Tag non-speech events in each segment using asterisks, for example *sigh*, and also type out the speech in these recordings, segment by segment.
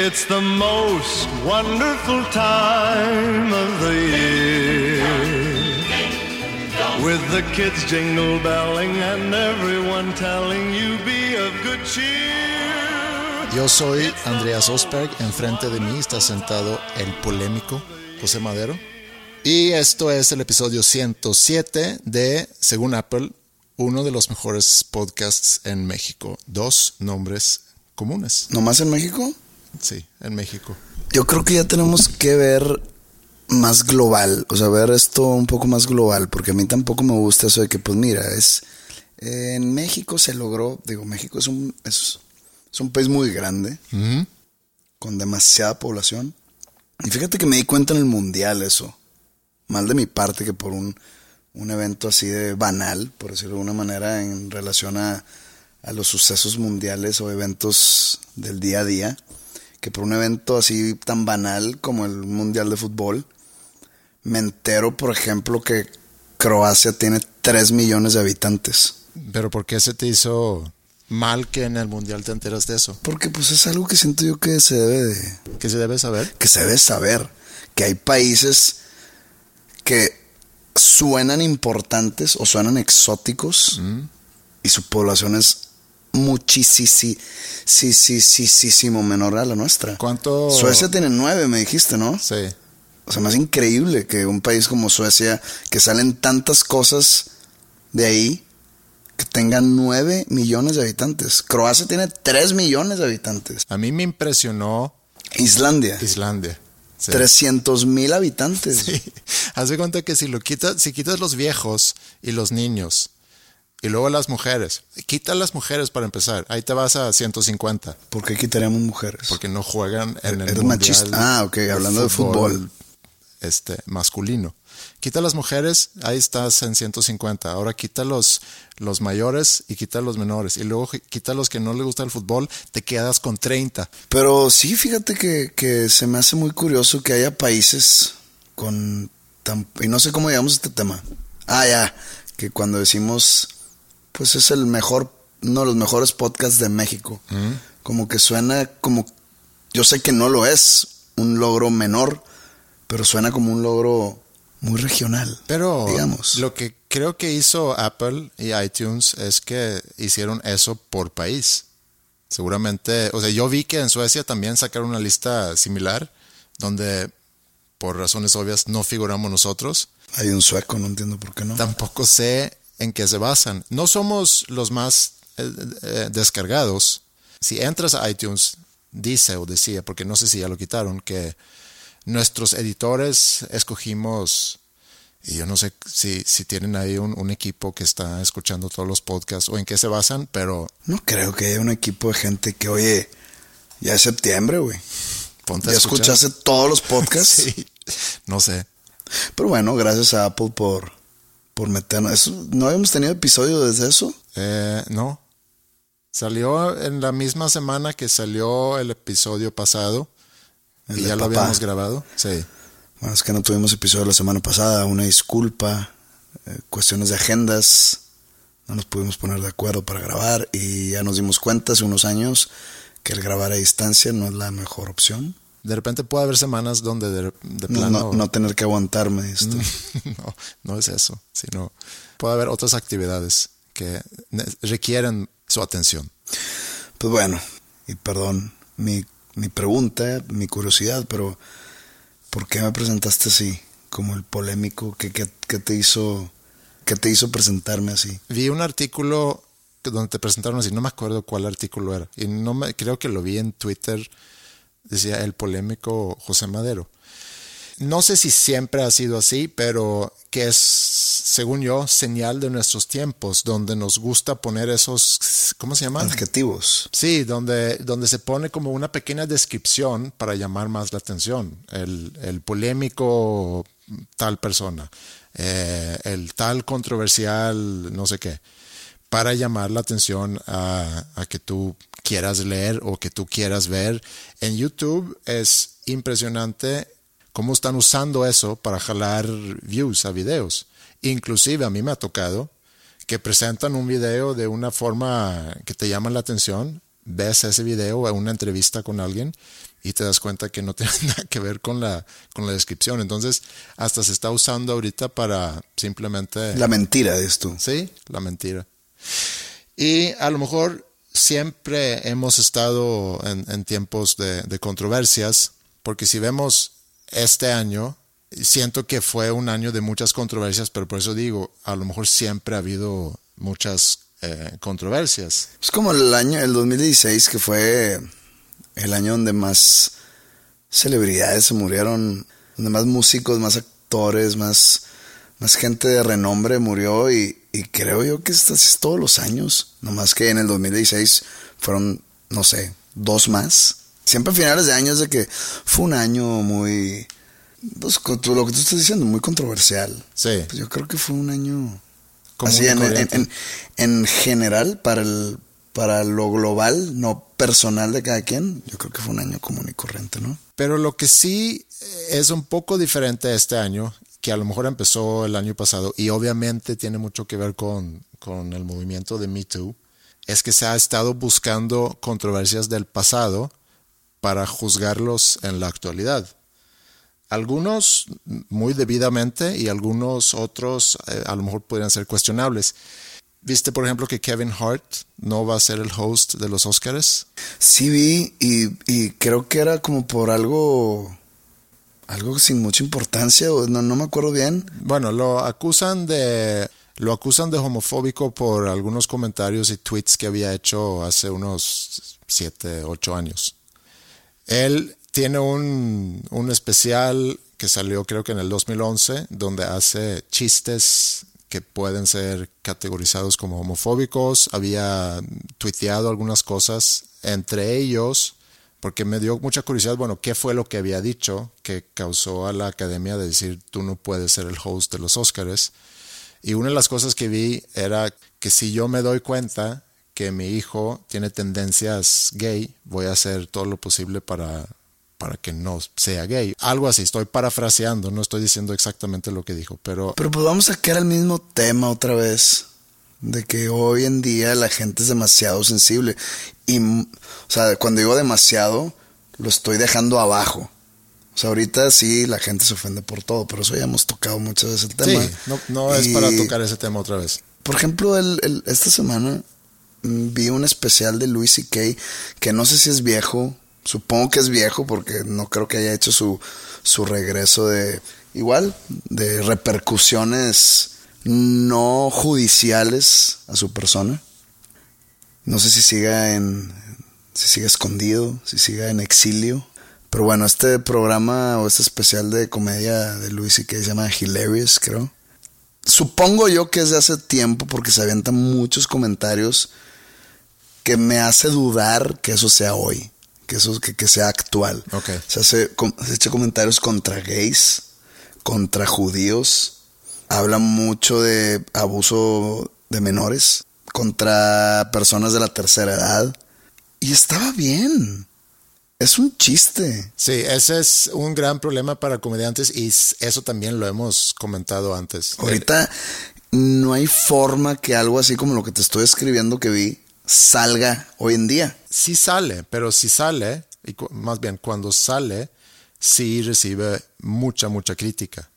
It's the most wonderful time of the year. With the kids jingle belling and everyone telling you be of good cheer. Yo soy Andreas Osberg, enfrente de mí está sentado el polémico José Madero. Y esto es el episodio 107 de, según Apple, uno de los mejores podcasts en México. Dos nombres comunes. ¿Nomás en México? Sí, en México. Yo creo que ya tenemos que ver más global, o sea, ver esto un poco más global, porque a mí tampoco me gusta eso de que, pues mira, es en México se logró, digo, México es un, es, es un país muy grande, con demasiada población. Y fíjate que me di cuenta en el mundial eso, mal de mi parte que por un, un evento así de banal, por decirlo de alguna manera, en relación a, a los sucesos mundiales o eventos del día a día que por un evento así tan banal como el Mundial de Fútbol, me entero, por ejemplo, que Croacia tiene 3 millones de habitantes. Pero ¿por qué se te hizo mal que en el Mundial te enteras de eso? Porque pues es algo que siento yo que se debe de... ¿Que se debe saber? Que se debe saber. Que hay países que suenan importantes o suenan exóticos y su población es muchísimo menor a la nuestra. ¿Cuánto? Suecia tiene nueve, me dijiste, ¿no? Sí. O sea, más increíble que un país como Suecia, que salen tantas cosas de ahí, que tenga nueve millones de habitantes. Croacia tiene tres millones de habitantes. A mí me impresionó. Islandia. Islandia. Sí. 300 mil habitantes. Sí. *laughs* Haz de cuenta que si lo quitas, si quitas los viejos y los niños, y luego las mujeres. Quita las mujeres para empezar. Ahí te vas a 150. ¿Por qué quitaríamos mujeres? Porque no juegan en el Eres machista. Ah, ok, hablando de fútbol. Este, masculino. Quita las mujeres, ahí estás en 150. Ahora quita los, los mayores y quita los menores. Y luego quita los que no les gusta el fútbol, te quedas con 30. Pero sí, fíjate que, que se me hace muy curioso que haya países con... Tan, y no sé cómo llegamos a este tema. Ah, ya, que cuando decimos pues es el mejor, uno de los mejores podcasts de México. Mm. Como que suena como, yo sé que no lo es un logro menor, pero suena como un logro muy regional. Pero digamos. lo que creo que hizo Apple y iTunes es que hicieron eso por país. Seguramente, o sea, yo vi que en Suecia también sacaron una lista similar, donde por razones obvias no figuramos nosotros. Hay un sueco, no entiendo por qué no. Tampoco sé en qué se basan. No somos los más eh, eh, descargados. Si entras a iTunes, dice o decía, porque no sé si ya lo quitaron, que nuestros editores escogimos, y yo no sé si, si tienen ahí un, un, equipo que está escuchando todos los podcasts o en qué se basan, pero... No creo que haya un equipo de gente que, oye, ya es septiembre, güey. Ponte ¿Ya escuchaste todos los podcasts? *laughs* sí, no sé. Pero bueno, gracias a Apple por por meternos. ¿No habíamos tenido episodio desde eso? Eh, no. Salió en la misma semana que salió el episodio pasado. El y ya lo habíamos grabado. Sí. Bueno, es que no tuvimos episodio la semana pasada. Una disculpa. eh, cuestiones de agendas. No nos pudimos poner de acuerdo para grabar. Y ya nos dimos cuenta hace unos años que el grabar a distancia no es la mejor opción. De repente puede haber semanas donde de, de No, plano... no, no tener que aguantarme esto. *laughs* no, no es eso, sino puede haber otras actividades que requieren su atención. Pues bueno, y perdón mi, mi pregunta, mi curiosidad, pero ¿por qué me presentaste así? Como el polémico, ¿qué, qué, qué te hizo, qué te hizo presentarme así? Vi un artículo que- donde te presentaron así, no me acuerdo cuál artículo era, y no me, creo que lo vi en Twitter, decía el polémico José Madero. No sé si siempre ha sido así, pero que es, según yo, señal de nuestros tiempos, donde nos gusta poner esos, ¿cómo se llaman? Adjetivos. Sí, donde, donde se pone como una pequeña descripción para llamar más la atención. El, el polémico tal persona, eh, el tal controversial no sé qué, para llamar la atención a, a que tú quieras leer o que tú quieras ver. En YouTube es impresionante cómo están usando eso para jalar views a videos. Inclusive a mí me ha tocado que presentan un video de una forma que te llama la atención, ves ese video o una entrevista con alguien y te das cuenta que no *laughs* tiene nada que ver con la, con la descripción. Entonces, hasta se está usando ahorita para simplemente... La mentira de esto. Sí, la mentira. Y a lo mejor siempre hemos estado en, tiempos de, de controversias, porque si vemos este año, siento que fue un año de muchas controversias, pero por eso digo, a lo mejor siempre ha habido muchas eh, controversias. Es como el año, el 2016, que fue el año donde más celebridades se murieron, donde más músicos, más actores, más, más gente de renombre murió y, y creo yo que esto es todos los años, nomás que en el 2016 fueron, no sé, dos más. Siempre a finales de años de que fue un año muy, pues lo que tú estás diciendo, muy controversial. Sí. Pues yo creo que fue un año Común así y en, en, corriente. en- en general para el para lo global, no personal de cada quien, yo creo que fue un año común y corriente, ¿no? Pero lo que sí es un poco diferente este año, que a lo mejor empezó el año pasado y obviamente tiene mucho que ver con, con el movimiento de Me Too, es que se ha estado buscando controversias del pasado para juzgarlos en la actualidad. Algunos muy debidamente y algunos otros eh, a lo mejor podrían ser cuestionables. ¿Viste, por ejemplo, que Kevin Hart no va a ser el host de los Oscars? Sí vi y, y creo que era como por algo algo sin mucha importancia, o no, no me acuerdo bien. Bueno, lo acusan de lo acusan de homofóbico por algunos comentarios y tweets que había hecho hace unos 7, 8 años. Él tiene un, un especial que salió creo que en el 2011 donde hace chistes que pueden ser categorizados como homofóbicos. Había tuiteado algunas cosas, entre ellos, porque me dio mucha curiosidad, bueno, ¿qué fue lo que había dicho que causó a la academia de decir tú no puedes ser el host de los Óscares? Y una de las cosas que vi era que si yo me doy cuenta que mi hijo tiene tendencias gay, voy a hacer todo lo posible para, para que no sea gay. Algo así, estoy parafraseando, no estoy diciendo exactamente lo que dijo, pero Pero pues vamos a sacar el mismo tema otra vez. De que hoy en día la gente es demasiado sensible. Y, o sea, cuando digo demasiado, lo estoy dejando abajo. O sea, ahorita sí la gente se ofende por todo, pero eso ya hemos tocado muchas veces el tema. sí, no, no es para tocar ese tema otra vez. Por ejemplo, el, el- esta semana mm, vi un especial de Louis C.K. que no sé si es viejo. Supongo que es viejo porque no creo que haya hecho su, su regreso de igual, de repercusiones no judiciales a su persona. No sé si siga en si siga escondido, si siga en exilio. Pero bueno, este programa o este especial de comedia de Louis C.K. se llama Hilarious, creo. Supongo yo que es de hace tiempo porque se avientan muchos comentarios que me hace dudar que eso sea hoy, que eso que, que sea actual. Ok. Se hace se echa comentarios contra gays, contra judíos, habla mucho de abuso de menores, contra personas de la tercera edad. Y estaba bien. Es un chiste. Sí, ese es un gran problema para comediantes y eso también lo hemos comentado antes. Ahorita no hay forma que algo así como lo que te estoy escribiendo que vi salga hoy en día. Sí sale, pero si sale, y más bien cuando sale, sí recibe mucha, mucha crítica.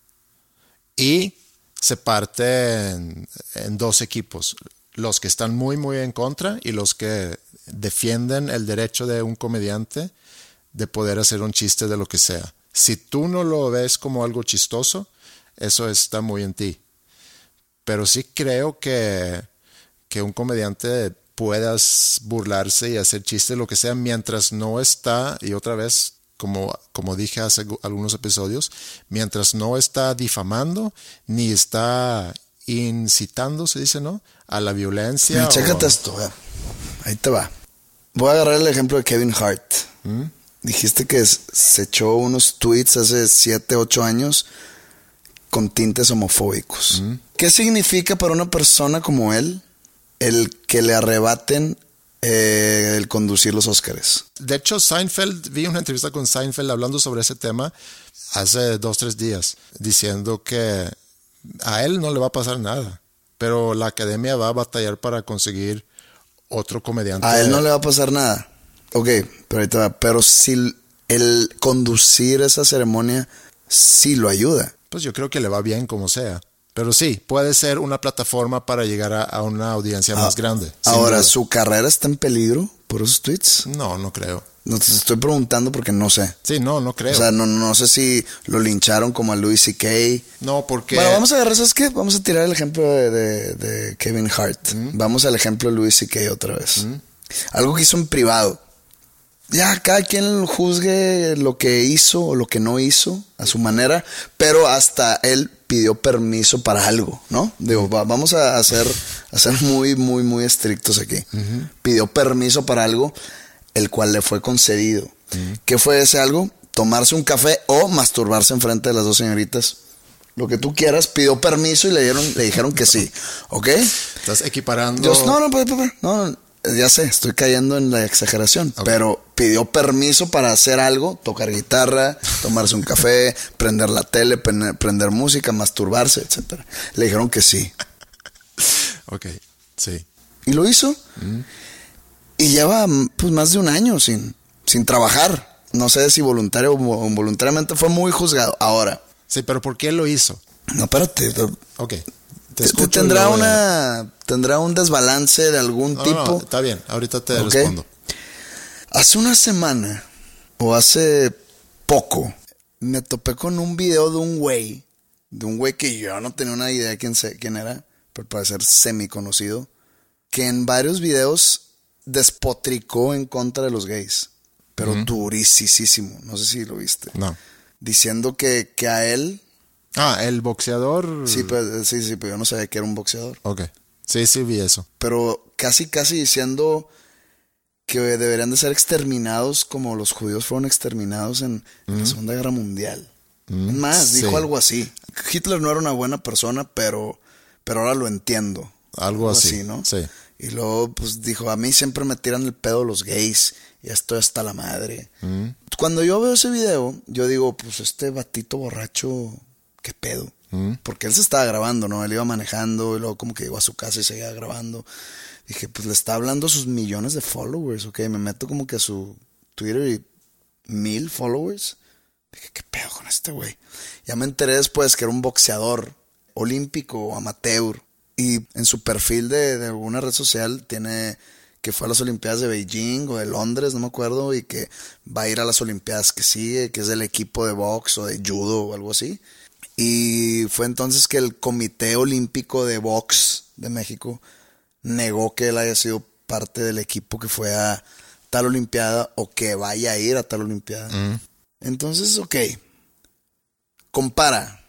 Y se parte en, dos equipos, los que están muy, muy en contra y los que defienden el derecho de un comediante de poder hacer un chiste de lo que sea. Si tú no lo ves como algo chistoso, eso está muy en ti. Pero sí creo que, que un comediante puedas burlarse y hacer chistes, lo que sea, mientras no está, y otra vez, como, como dije hace gu- algunos episodios, mientras no está difamando, ni está incitando, se dice, ¿no? A la violencia. Mira, o- chécate esto. Ahí te va. Voy a agarrar el ejemplo de Kevin Hart. ¿Mm? Dijiste que se echó unos tweets hace 7, 8 años con tintes homofóbicos. ¿Mm? ¿Qué significa para una persona como él el que le arrebaten eh, el conducir los Óscares? De hecho, Seinfeld, vi una entrevista con Seinfeld hablando sobre ese tema hace dos, tres días, diciendo que a él no le va a pasar nada, pero la academia va a batallar para conseguir otro comediante. A él no le va a pasar nada. Ok, pero ahí te va. Pero si el conducir esa ceremonia sí lo ayuda. Pues yo creo que le va bien como sea. Pero sí, puede ser una plataforma para llegar a, a una audiencia más grande. Ah, Ahora. ¿su carrera está en peligro por esos tweets? No, no creo. No te estoy preguntando porque no sé. Sí, no, no creo. O sea, no, no sé si lo lincharon como a Louis C.K. no, porque... Bueno, vamos a agarrar, ¿sabes qué? Vamos a tirar el ejemplo de, de- de Kevin Hart. Mm. Vamos al ejemplo de Louis C.K. otra vez. Algo que hizo en privado. Ya, cada quien juzgue lo que hizo o lo que no hizo a su manera, pero hasta él pidió permiso para algo, ¿no? Digo, va- vamos a hacer, a ser muy, muy, muy estrictos aquí. Pidió permiso para algo, el cual le fue concedido. ¿Qué fue ese algo? Tomarse un café o masturbarse enfrente de las dos señoritas. Lo que tú quieras, pidió permiso y le, dieron, le dijeron que sí, ¿ok? Estás equiparando... No, no, pues, pues, pues, no, no, ya sé, estoy cayendo en la exageración, pero pidió permiso para hacer algo, tocar guitarra, tomarse un café, *laughs* prender la tele, prender, música, masturbarse, etcétera. Le dijeron que sí. Ok, sí. Y lo hizo. Y lleva pues más de un año sin, sin trabajar. No sé si voluntario o involuntariamente fue muy juzgado. Ahora, Sí, pero ¿por qué lo hizo? no, espérate. Te, Ok. Te escucho tendrá luego ya- una tendrá un desbalance de algún No, tipo. no, está bien, ahorita te respondo. Hace una semana o hace poco me topé con un video de un güey, de un güey que yo no tenía una idea quién, se, quién era, pero para ser semi conocido, que en varios videos despotricó en contra de los gays, pero durísimo, no sé si lo viste, No. diciendo que, que a él, Ah, el boxeador. sí, pues, sí, sí, pero yo no sabía que era un boxeador. Ok. Sí, sí vi eso. pero casi casi diciendo que deberían de ser exterminados como los judíos fueron exterminados en la Segunda Guerra Mundial. Más, sí. dijo algo así. Hitler no era una buena persona, pero, pero ahora lo entiendo. Algo así, ¿no? sí. Y luego pues dijo, a mí siempre me tiran el pedo los gays, y estoy hasta la madre. Cuando yo veo ese video, yo digo, pues este batito borracho, ¿qué pedo? Porque él se estaba grabando, ¿no? Él iba manejando y luego como que llegó a su casa y seguía grabando. Dije, pues le está hablando a sus millones de followers, ¿ok? Me meto como que a su Twitter y mil followers. Dije, ¿qué pedo con este güey? Ya me enteré después que era un boxeador olímpico o amateur. Y en su perfil de, de alguna red social tiene que fue a las Olimpiadas de Beijing o de Londres, no me acuerdo, y que va a ir a las Olimpiadas que sigue, que es del equipo de box o de judo o algo así. Y fue entonces que el Comité Olímpico de Box de México negó que él haya sido parte del equipo que fue a tal Olimpiada o que vaya a ir a tal Olimpiada. Entonces, ok, compara.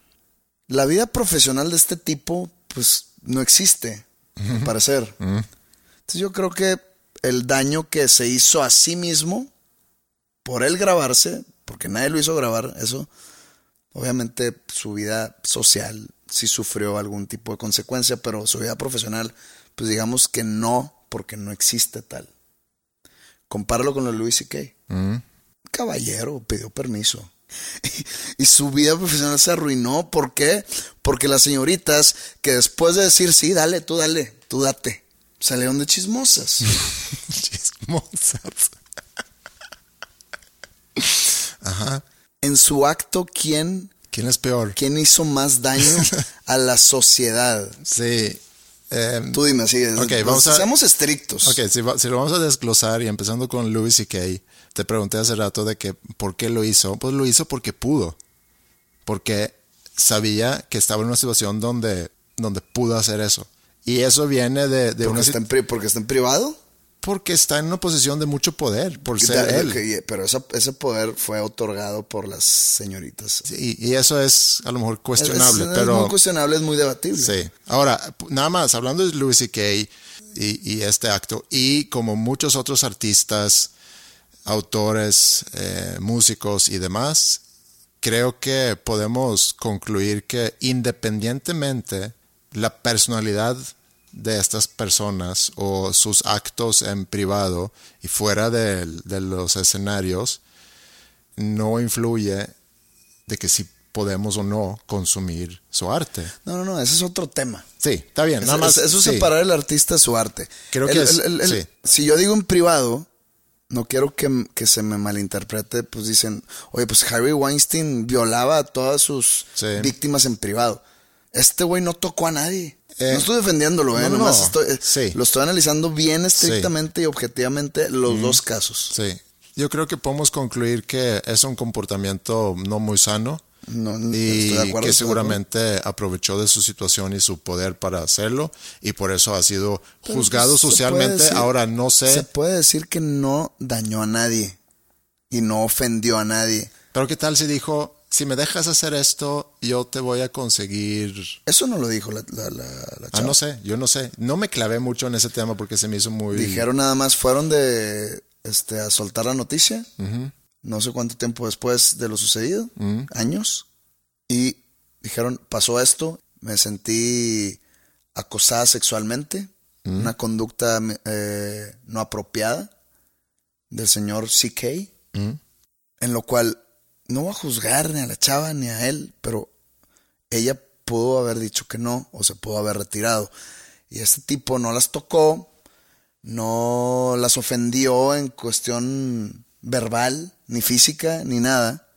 La vida profesional de este tipo, pues, no existe, al parecer. Entonces yo creo que el daño que se hizo a sí mismo por él grabarse, porque nadie lo hizo grabar eso, obviamente su vida social sí sufrió algún tipo de consecuencia, pero su vida profesional, pues digamos que no, porque no existe tal. Compáralo con lo de Louis C.K. Caballero, pidió permiso. Y, *laughs* y su vida profesional se arruinó. ¿Por qué? Porque las señoritas que después de decir, sí, dale, tú dale, tú date, salieron de chismosas. *laughs* Chismosas. *laughs* Ajá. En su acto, ¿quién, ¿Quién es peor? quién hizo más daño *laughs* a la sociedad? Sí. eh, Tú dime, así. Ok, pues, vamos a- Seamos estrictos. Ok, si, lo vamos a desglosar y empezando con Louis y Kay, te pregunté hace rato de que por qué lo hizo. Pues lo hizo porque pudo. Porque sabía que estaba en una situación donde, donde pudo hacer eso. Y eso viene de, de porque, una está en, porque está en privado. Porque está en una posición de mucho poder por ser él. que- pero ese poder fue otorgado por las señoritas. Sí, y eso es a lo mejor Es- cuestionable, es, es pero muy cuestionable, es muy debatible. Sí. Ahora, nada más, hablando de Louis C.K. Y, y este acto, y como muchos otros artistas, autores, eh, músicos y demás, creo que podemos concluir que independientemente la personalidad de estas personas o sus actos en privado y fuera del- de, los escenarios, no influye de que si podemos o no consumir su arte. No, no, no, ese es otro tema. Sí, está bien. Nada Es- más, es- eso es sí. separar el artista de su arte. Creo El- que es- el- el- sí. Si yo digo en privado, no quiero que, que se me malinterprete, pues dicen, oye, pues Harry Weinstein violaba a todas sus Sí. víctimas en privado. Este güey no tocó a nadie. Eh, no estoy defendiéndolo, ¿eh? no, no, Nomás no. estoy- eh, Sí. lo estoy analizando bien estrictamente y objetivamente los dos casos. Sí. Yo creo que podemos concluir que es un comportamiento no muy sano No, no, y estoy de acuerdo, que seguramente aprovechó de su situación y su poder para hacerlo y por eso ha sido Pero, juzgado pues, puede socialmente. decir- Ahora no sé, Se puede decir que no dañó a nadie y no ofendió a nadie. pero qué tal si dijo, si me dejas hacer esto, yo te voy a conseguir... Eso no lo dijo la, la, la, la Ah, no sé, yo no sé. No me clavé mucho en ese tema porque se me hizo muy... Dijeron nada más, fueron de este a soltar la noticia. No sé cuánto tiempo después de lo sucedido, años. Y dijeron, pasó esto, me sentí acosada sexualmente, una conducta eh, no apropiada del señor CK, en lo cual no voy a juzgar ni a la chava ni a él, pero ella pudo haber dicho que no o se pudo haber retirado. Y este tipo no las tocó, no las ofendió en cuestión verbal, ni física, ni nada.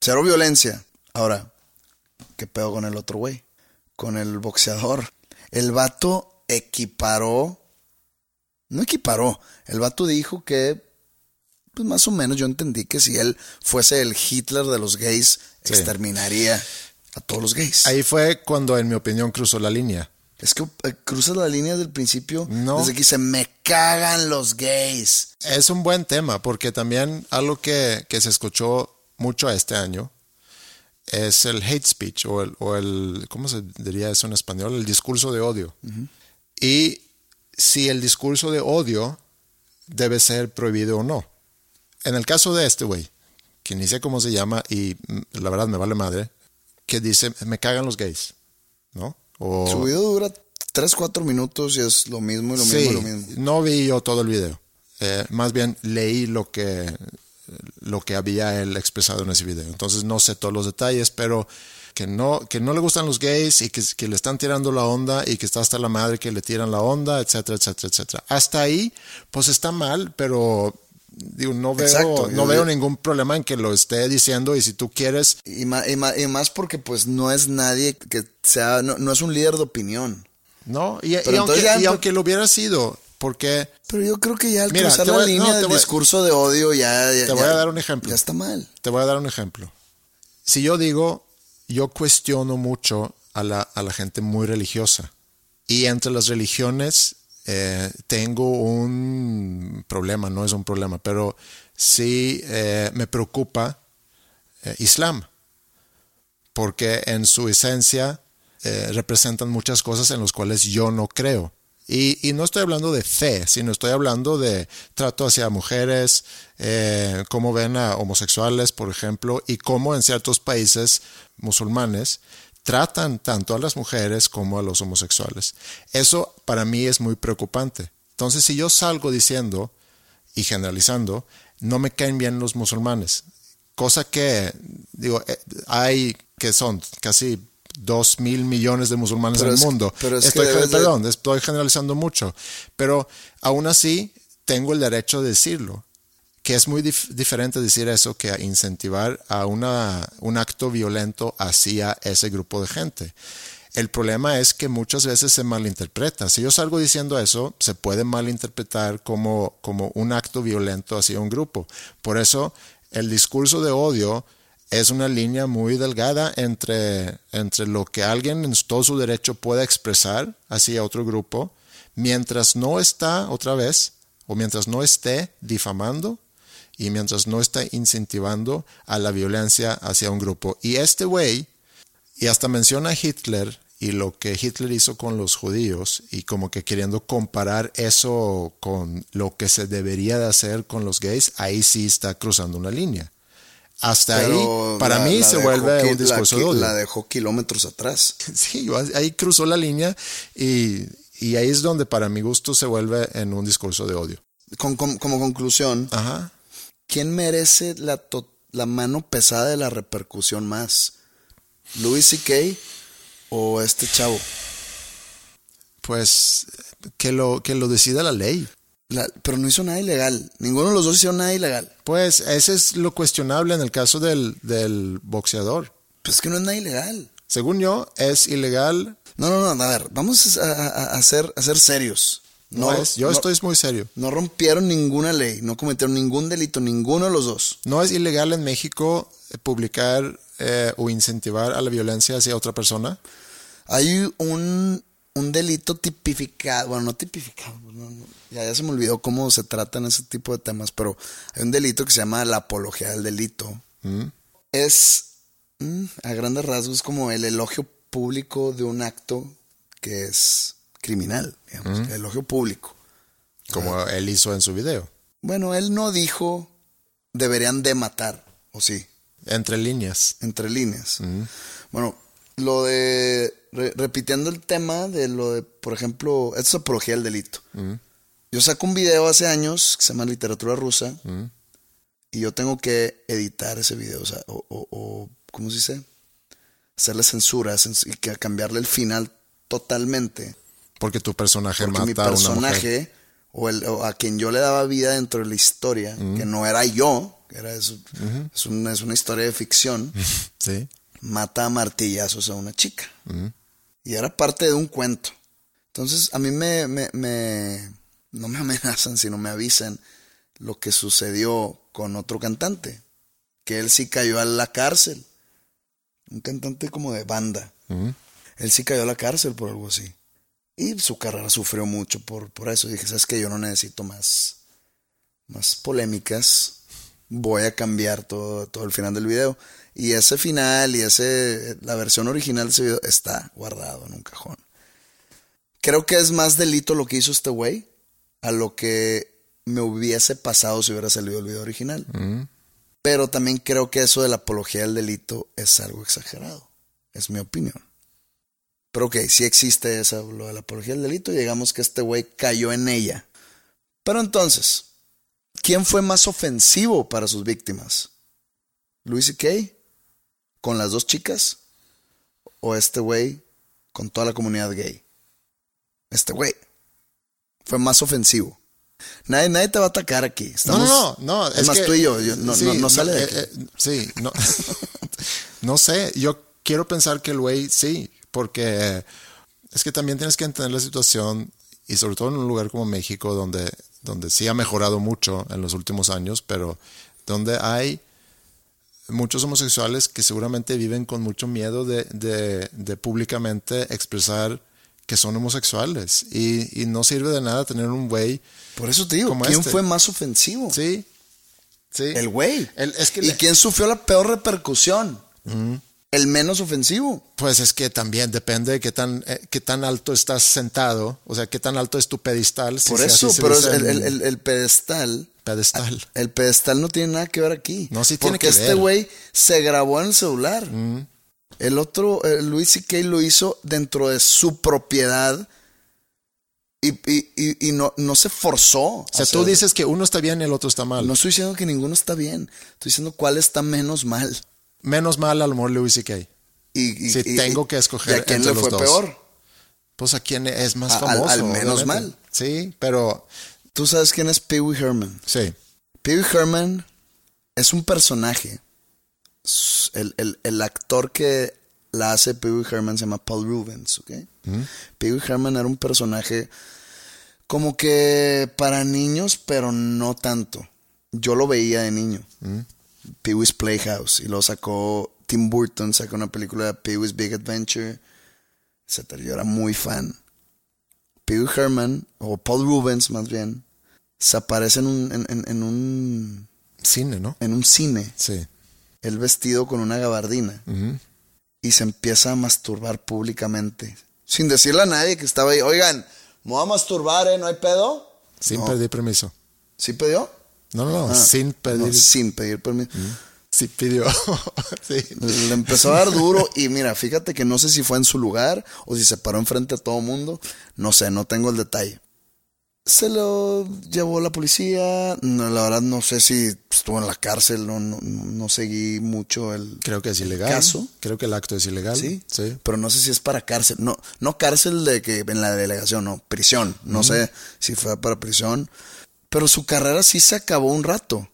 Cero violencia. Ahora, ¿qué pedo con el otro güey? Con el boxeador. El vato equiparó. No equiparó. El vato dijo que, pues más o menos yo entendí que si él fuese el Hitler de los gays, Sí. exterminaría a todos los gays. Ahí fue cuando, en mi opinión, cruzó la línea. Es que eh, cruzas la línea desde el principio. No. Desde que dice, me cagan los gays. Es un buen tema porque también algo que, que se escuchó mucho este año es el hate speech o el, o el, ¿cómo se diría eso en español? El discurso de odio. Y si el discurso de odio debe ser prohibido o no. En el caso de este güey, que ni sé cómo se llama y mm, la verdad me vale madre, que dice, me cagan los gays, ¿no? O, Su video dura 3, 4 minutos y es lo mismo y lo mismo sí, y lo mismo. no vi yo todo el video. Eh, más bien leí lo que, lo que había él expresado en ese video. Entonces no sé todos los detalles, pero que no, que no le gustan los gays y que, que le están tirando la onda y que está hasta la madre que le tiran la onda, etcétera, etcétera, etcétera. Hasta ahí, pues está mal, pero digo, no veo, Exacto, no veo ningún problema en que lo esté diciendo y si tú quieres, Y más, y, más, y más porque pues no es nadie que sea, no, no es un líder de opinión. ¿no? Y, aunque, ya y aunque lo hubiera sido, porque Pero yo creo que ya al Mira, cruzar la línea no, del voy- discurso de odio ya, ya- Te voy ya- a dar un ejemplo. Ya está mal. Te voy a dar un ejemplo. Si yo digo, yo cuestiono mucho a la, a la gente muy religiosa. Y entre las religiones eh, tengo un problema, no es un problema, pero sí eh, me preocupa eh, Islam. Porque en su esencia eh, representan muchas cosas en las cuales yo no creo. Y, no estoy hablando de fe, sino estoy hablando de trato hacia mujeres, cómo ven a homosexuales, por ejemplo, y cómo en ciertos países musulmanes tratan tanto a las mujeres como a los homosexuales. Eso para mí es muy preocupante. Entonces, si yo salgo diciendo y generalizando, no me caen bien los musulmanes, cosa que, digo, eh, hay que son casi dos mil millones de musulmanes Pero en el mundo. pero es estoy, debes de- perdón, estoy generalizando mucho. Pero aún así, tengo el derecho de decirlo. Que es muy dif- diferente decir eso que incentivar a un acto violento hacia ese grupo de gente. El problema es que muchas veces se malinterpreta. Si yo salgo diciendo eso, se puede malinterpretar como, como un acto violento hacia un grupo. Por eso, el discurso de odio es una línea muy delgada entre, entre lo que alguien en todo su derecho pueda expresar hacia otro grupo, mientras no está, otra vez, o mientras no esté difamando y mientras no está incentivando a la violencia hacia un grupo. Y este güey, y hasta menciona a Hitler y lo que Hitler hizo con los judíos y como que queriendo comparar eso con lo que se debería de hacer con los gays, ahí sí está cruzando una línea. Hasta Pero ahí, para la- mí la se vuelve un discurso la, de odio. La dejó kilómetros atrás. *laughs* Sí, ahí cruzó la línea y, y ahí es donde para mi gusto se vuelve en un discurso de odio. Con- con- como conclusión, Ajá. ¿Quién merece la, mano pesada de la repercusión más? ¿Louis C.K. o este chavo? Pues que lo, que lo decida la ley. La- pero no hizo nada ilegal. Ninguno de los dos hizo nada ilegal. Pues ese es lo cuestionable en el caso del, del boxeador. Pues es que no es nada ilegal. Según yo, es ilegal. No, no, no, a ver, vamos a, a- a ser, a ser serios. No, es, yo no- estoy muy serio. No rompieron ninguna ley, no cometieron ningún delito, ninguno de los dos. No es ilegal en México eh, publicar eh, o incentivar a la violencia hacia otra persona. Hay un, un delito tipificado, bueno, no tipificado, no, ya, ya se me olvidó cómo se tratan ese tipo de temas, pero hay un delito que se llama la apología del delito. Es, mm, a grandes rasgos, como el elogio público de un acto que es criminal, digamos, el elogio público. Como él hizo en su video. Bueno, él no dijo deberían de matar, o sí, Entre líneas. entre líneas. Bueno, lo de, re- repitiendo el tema de lo de, por ejemplo, esto es apología del delito. Yo saco un video hace años que se llama Literatura Rusa y yo tengo que editar ese video, o sea, o, o- o, ¿cómo se dice? Hacerle censura cens- y que cambiarle el final totalmente. Porque tu personaje Porque mata mi a una mujer. personaje o, el, o a quien yo le daba vida dentro de la historia, que no era yo, que era eso, es, una, es una historia de ficción, *laughs* Sí. mata a martillazos a una chica. Y era parte de un cuento. Entonces a mí me, me, me- no me *laughs* amenazan, sino me avisan lo que sucedió con otro cantante, que él sí cayó a la cárcel. Un cantante como de banda. Él sí cayó a la cárcel por algo así. Y su carrera sufrió mucho por, por eso. Dije, ¿sabes que Yo no necesito más, más polémicas. Voy a cambiar todo, todo el final del video. Y ese final y ese, la versión original de ese video está guardado en un cajón. Creo que es más delito lo que hizo este güey a lo que me hubiese pasado si hubiera salido el video original. Pero también creo que eso de la apología del delito es algo exagerado. Es mi opinión. Pero ok, sí existe esa, lo de la apología del delito y digamos que este güey cayó en ella. Pero entonces, ¿quién fue más ofensivo para sus víctimas? ¿Luis y Kay? ¿Con las dos chicas? ¿O este güey con toda la comunidad gay? Este güey fue más ofensivo. Nadie, nadie te va a atacar aquí. Estamos, no, no, no. Es, más que- tú y yo. yo- no, sí, no, no sale de eh, aquí. eh, sí, no. *laughs* *laughs* no sé. Yo quiero pensar que el güey sí, porque es que también tienes que entender la situación y sobre todo en un lugar como México donde, donde sí ha mejorado mucho en los últimos años, pero donde hay muchos homosexuales que seguramente viven con mucho miedo de, de- de públicamente expresar que son homosexuales y, y no sirve de nada tener un güey Por eso te digo, como ¿quién este. fue más ofensivo? Sí. Sí. El güey. El- es que ¿Y le- quién sufrió la peor repercusión? El menos ofensivo. Pues es que también depende de qué tan, eh, qué tan alto estás sentado, o sea, qué tan alto es tu pedestal. si Por eso, pero el, en el- el- el pedestal. pedestal. El pedestal no tiene nada que ver aquí. No, sí tiene Porque que este ver. güey se grabó en el celular. El otro, eh, Luis C.K. lo hizo dentro de su propiedad y, y- y- y no, no se forzó. O sea, tú dices que uno está bien y el otro está mal. No estoy diciendo que ninguno está bien. Estoy diciendo cuál está menos mal. Menos mal al amor Louis C.K. Y, y- Si y- tengo que ¿y escoger a quién entre le los fue dos. peor? Pues a quién es más A- famoso. al menos obviamente. mal. Sí, pero ¿Tú sabes quién es Pee Wee Herman? sí. Pee Wee Herman es un personaje. El, el- el actor que la hace Pee Wee Herman se llama Paul Rubens, ¿ok? Pee Wee Herman era un personaje como que para niños, pero no tanto. Yo lo veía de niño. Pee Wee's Playhouse. Y lo sacó Tim Burton, sacó una película de Pee Wee's Big Adventure, etc. Yo era muy fan. Pee Wee Herman, o Paul Rubens más bien, se aparece en un, en, en- en un, Cine, ¿no? en un cine, Sí. él vestido con una gabardina, y se empieza a masturbar públicamente, sin decirle a nadie que estaba ahí, oigan, me voy a masturbar, ¿eh? ¿No hay pedo? Sin No. pedir permiso. ¿Sí pidió? No, no, no. Ah, sin pedir. no, sin pedir permiso. Sí pidió. *laughs* sí. Le empezó a dar duro y mira, fíjate que no sé si fue en su lugar o si se paró enfrente a todo mundo. No sé, no tengo el detalle. Se lo llevó la policía. No, la verdad no sé si estuvo en la cárcel. No, no, no seguí mucho el Creo que es ilegal. caso. Creo que el acto es ilegal. Sí, Sí. Pero no sé si es para cárcel. No, no cárcel de que en la delegación, no, prisión. No sé si fue para prisión. Pero su carrera sí se acabó un rato.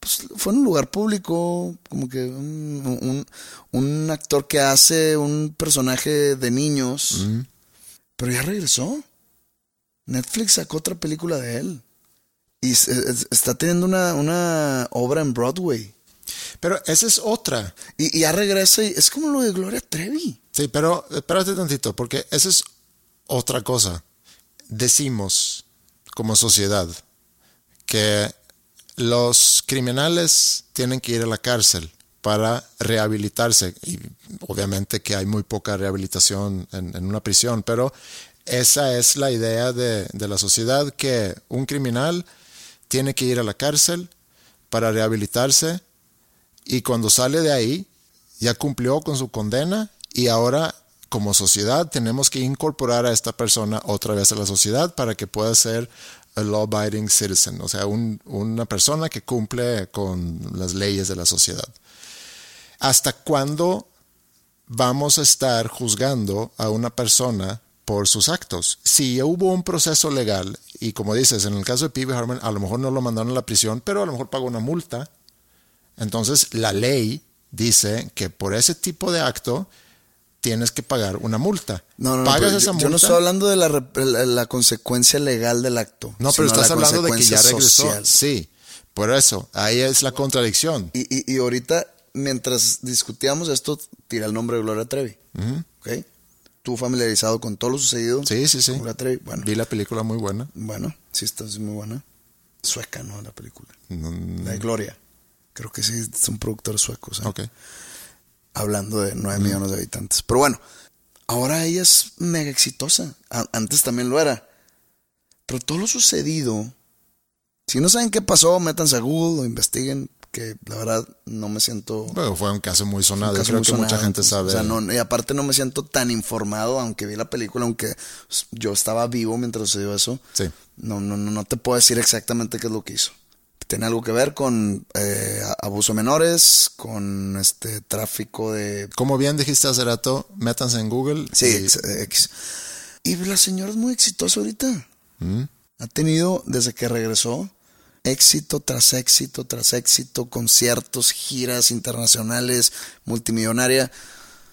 Pues fue en un lugar público, como que un, un- un actor que hace un personaje de niños. Pero ya regresó. Netflix sacó otra película de él. Y está teniendo una, una obra en Broadway. Pero esa es otra. Y, y ya regresa y es como lo de Gloria Trevi. Sí, pero espérate tantito, porque esa es otra cosa. Decimos como sociedad que los criminales tienen que ir a la cárcel para rehabilitarse. Y obviamente que hay muy poca rehabilitación en, una prisión, pero esa es la idea de, de la sociedad, que un criminal tiene que ir a la cárcel para rehabilitarse y cuando sale de ahí ya cumplió con su condena y ahora como sociedad tenemos que incorporar a esta persona otra vez a la sociedad para que pueda ser a law-abiding citizen, o sea, un- una persona que cumple con las leyes de la sociedad. ¿Hasta cuándo vamos a estar juzgando a una persona por sus actos? Si hubo un proceso legal, y como dices, en el caso de P.B. Harmon, a lo mejor no lo mandaron a la prisión, pero a lo mejor pagó una multa, entonces la ley dice que por ese tipo de acto tienes que pagar una multa. No, no, Pagas esa yo, multa. yo no estoy hablando de la, la, la consecuencia legal del acto. No, pero estás la hablando de que ya regresó. social. Sí, por eso, ahí es la contradicción. Y, y, y ahorita, mientras discutíamos esto, tira el nombre de Gloria Trevi. ¿Ok? ¿Tú familiarizado con todo lo sucedido? Sí, sí, sí. Gloria Trevi. Bueno, Vi la película muy buena. bueno, sí, está es muy buena. Sueca, ¿no? La película. La de Gloria. Creo que sí, son productores suecos. ¿eh? Ok. Hablando de 9 millones de habitantes. Pero bueno, ahora ella es mega exitosa. A- antes también lo era. Pero todo lo sucedido, si no saben qué pasó, métanse a Google o investiguen, que la verdad no me siento... Bueno, fue un caso muy sonado. caso creo muy que mucha sonado, gente sabe. o sea, no- y aparte no me siento tan informado, aunque vi la película, aunque yo estaba vivo mientras sucedió eso. Sí. No, no, no, no te puedo decir exactamente qué es lo que hizo. Tiene algo que ver con eh, a- abuso de menores, con este tráfico de Como bien dijiste hace rato, métanse en Google. Sí, y- ex-. Y la señora es muy exitosa ahorita. Ha tenido, desde que regresó, éxito tras éxito tras éxito, conciertos, giras internacionales, multimillonaria.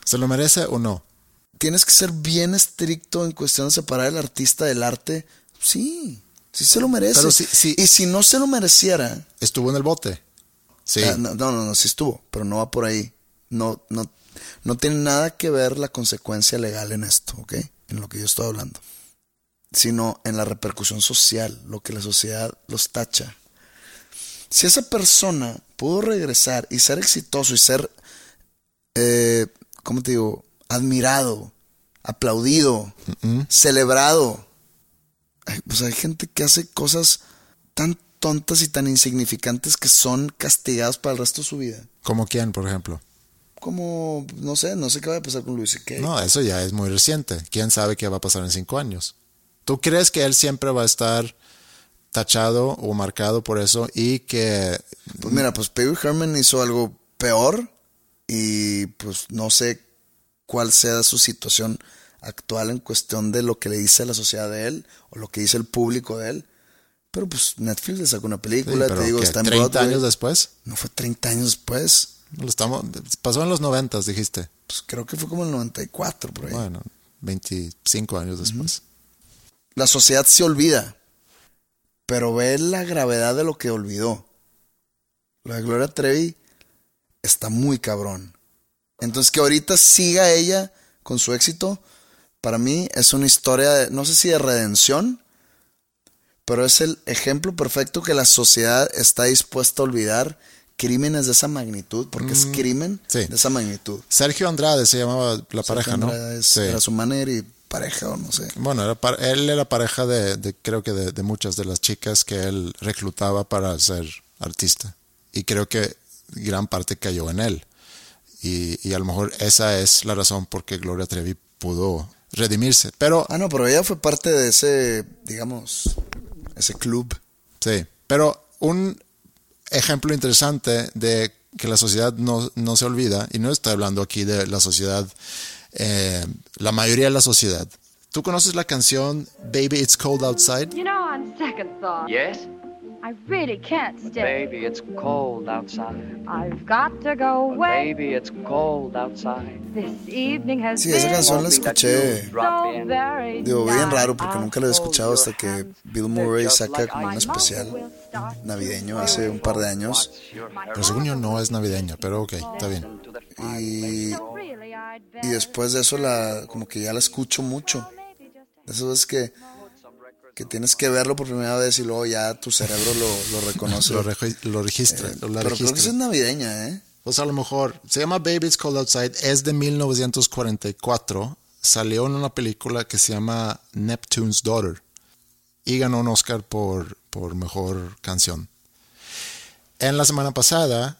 ¿Se lo merece o no? Tienes que ser bien estricto en cuestión de separar el artista del arte. Sí, sí se lo merece. Pero. Y si no se lo mereciera, Estuvo en el bote. Sí. Ah, no, no, no, no, sí estuvo, pero no va por ahí. No, no, no tiene nada que ver la consecuencia legal en esto, ¿ok? En lo que yo estoy hablando. Sino en la repercusión social, lo que la sociedad los tacha. Si esa persona pudo regresar y ser exitoso y ser, eh, ¿cómo te digo? Admirado, aplaudido, celebrado. Pues hay gente que hace cosas tan tontas y tan insignificantes que son castigadas para el resto de su vida. ¿Como quién, por ejemplo? Como, no sé, no sé qué va a pasar con Luis C.K. No, eso ya es muy reciente. ¿Quién sabe qué va a pasar en cinco años? ¿Tú crees que él siempre va a estar tachado o marcado por eso y que... Pues mira, pues Pee Herman hizo algo peor Y pues no sé cuál sea su situación actual en cuestión de lo que le dice la sociedad de él o lo que dice el público de él. Pero pues Netflix le sacó una película, te digo, ¿qué? está en 30 Broadway. años después. No fue 30 años después. Lo estamos, pasó en los 90, dijiste. Pues creo que fue como el 94 por ahí. Bueno, 25 años después. La sociedad se olvida, pero ve la gravedad de lo que olvidó. La de Gloria Trevi está muy cabrón. Entonces que ahorita siga ella con su éxito, para mí es una historia, de, no sé si de redención, pero es el ejemplo perfecto que la sociedad está dispuesta a olvidar crímenes de esa magnitud, porque es crimen Mm, sí. de esa magnitud. Sergio Andrade se llamaba la pareja, ¿no? Es- Sí. Era su manager y pareja o no sé. Bueno, era él era pareja de, de- creo que de, de muchas de las chicas que él reclutaba para ser artista. Y creo que gran parte cayó en él. Y, y a lo mejor esa es la razón por qué Gloria Trevi pudo redimirse. Pero, Ah, no, pero ella fue parte de ese, digamos, ese club. sí, pero un ejemplo interesante de que la sociedad no, no se olvida, y no estoy hablando aquí de la sociedad, eh, la mayoría de la sociedad. ¿Tú conoces la canción Baby It's Cold Outside? You know, on second thought, Yes? I really can't stay. Baby, it's cold outside. I've got to go away. Baby, it's cold outside. This evening has Sí, esa been canción la escuché. Digo, bien raro porque nunca he I'll escuchado hasta que. Bill Murray just saca like como un My especial navideño hace un par de años. Pero según yo no es navideña, pero ok, está bien. Y, y después de eso la como que ya la escucho mucho. eso es que, que tienes que verlo por primera vez y luego ya tu cerebro lo, lo reconoce. *laughs* Lo, regi- lo registra, Eh, lo pero creo que es navideña, ¿eh? Pues a lo mejor, se llama Baby It's Cold Outside, es de 1944, salió en una película que se llama Neptune's Daughter y ganó un Oscar por, por mejor canción. En la semana pasada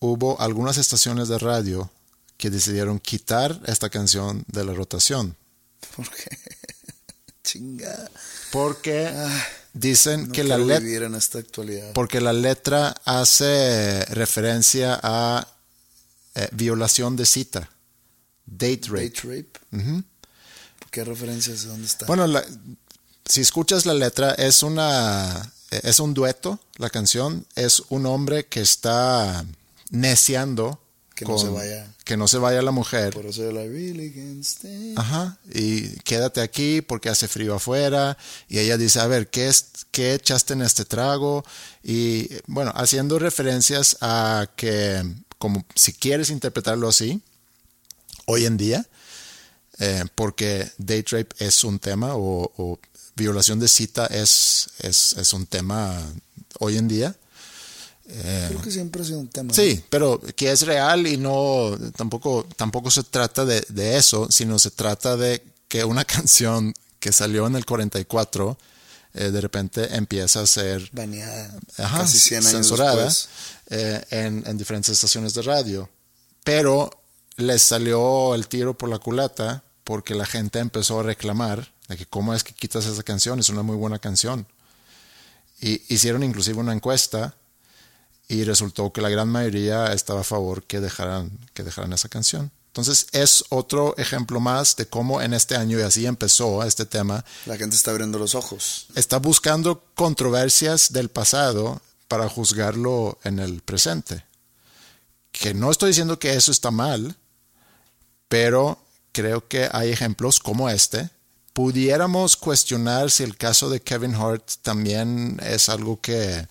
hubo algunas estaciones de radio que decidieron quitar esta canción de la rotación Porque, chinga, porque dicen no que la letra vivir en esta actualidad. porque la letra hace referencia a eh, violación de cita, date rape. Date rape. ¿Qué referencias? ¿Dónde está? Bueno, la- si escuchas la letra, es una es un dueto, la canción, es un hombre que está neciando Que no se vaya. que no se vaya la mujer. Por eso la really can't stay. Ajá, y quédate aquí porque hace frío afuera. Y ella dice, a ver, ¿qué, es, qué echaste en este trago? Y bueno, haciendo referencias a que, como si quieres interpretarlo así, hoy en día, eh, porque date rape es un tema o, o violación de cita es, es, es un tema hoy en día. Creo que siempre ha sido un tema. Sí, pero que es real y no tampoco tampoco se trata de, de eso, sino se trata de que una *laughs* canción que salió en el 44 eh, de repente empieza a ser Baneada. ajá, casi 100 años censurada eh, en, en diferentes estaciones de radio. Pero les salió el tiro por la culata porque la gente empezó a reclamar de que cómo es que quitas esa canción, es una muy buena canción. Y hicieron inclusive una encuesta y resultó que la gran mayoría estaba a favor que dejaran, que dejaran esa canción. Entonces es otro ejemplo más de cómo en este año, y así empezó este tema, La gente está abriendo los ojos. está buscando controversias del pasado para juzgarlo en el presente. Que no estoy diciendo que eso está mal, pero creo que hay ejemplos como este. Pudiéramos cuestionar si el caso de Kevin Hart también es algo que,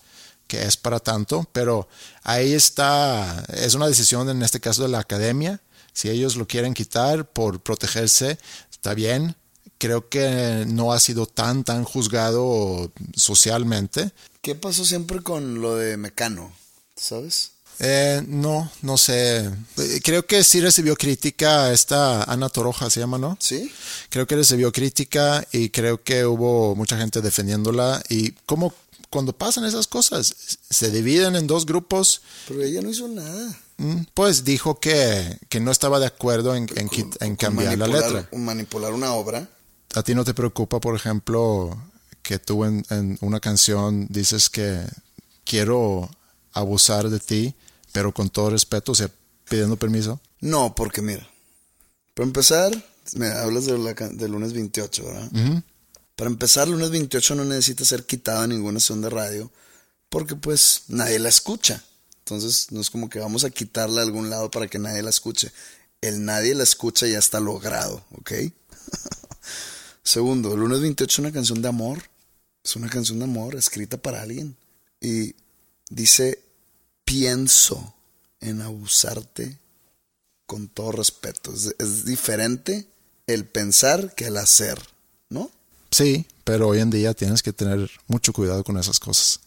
que es para tanto, pero ahí está, es una decisión en este caso de la academia. Si ellos lo quieren quitar por protegerse, está bien. Creo que no ha sido tan, tan juzgado socialmente. ¿Qué pasó siempre con lo de Mecano? ¿Sabes? Eh, no, no sé. Eh, Creo que sí recibió crítica esta Ana Toroja, se llama, ¿no? ¿Sí? Creo que recibió crítica y creo que hubo mucha gente defendiéndola. Y como cuando pasan esas cosas, se dividen en dos grupos, Pero ella no hizo nada. mm, pues dijo que, que no estaba de acuerdo en, en cambiar la letra. Manipular una obra. ¿A ti no te preocupa, por ejemplo, que tú en, en una canción dices que quiero abusar de ti, pero con todo respeto, o sea, pidiendo permiso? No, porque mira, para empezar, me hablas de la del lunes 28, ¿verdad? Para empezar, lunes 28 no necesita ser quitada ninguna estación de radio porque pues nadie la escucha. Entonces no es como que vamos a quitarla a algún lado para que nadie la escuche. El nadie la escucha ya está logrado, ¿ok? *laughs* Segundo, lunes 28 es una canción de amor. Es una canción de amor escrita para alguien. Y dice, pienso en abusarte con todo respeto. Es, es diferente el pensar que el hacer, ¿no? Sí, pero hoy en día tienes que tener mucho cuidado con esas cosas.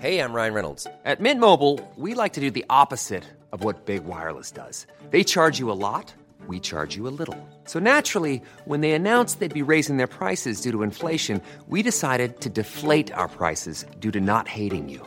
Hey, I'm Ryan Reynolds. At Mint Mobile, we like to do the opposite of what Big Wireless does. They charge you a lot, we charge you a little. So naturally, when they announced they'd be raising their prices due to inflation, we decided to deflate our prices due to not hating you.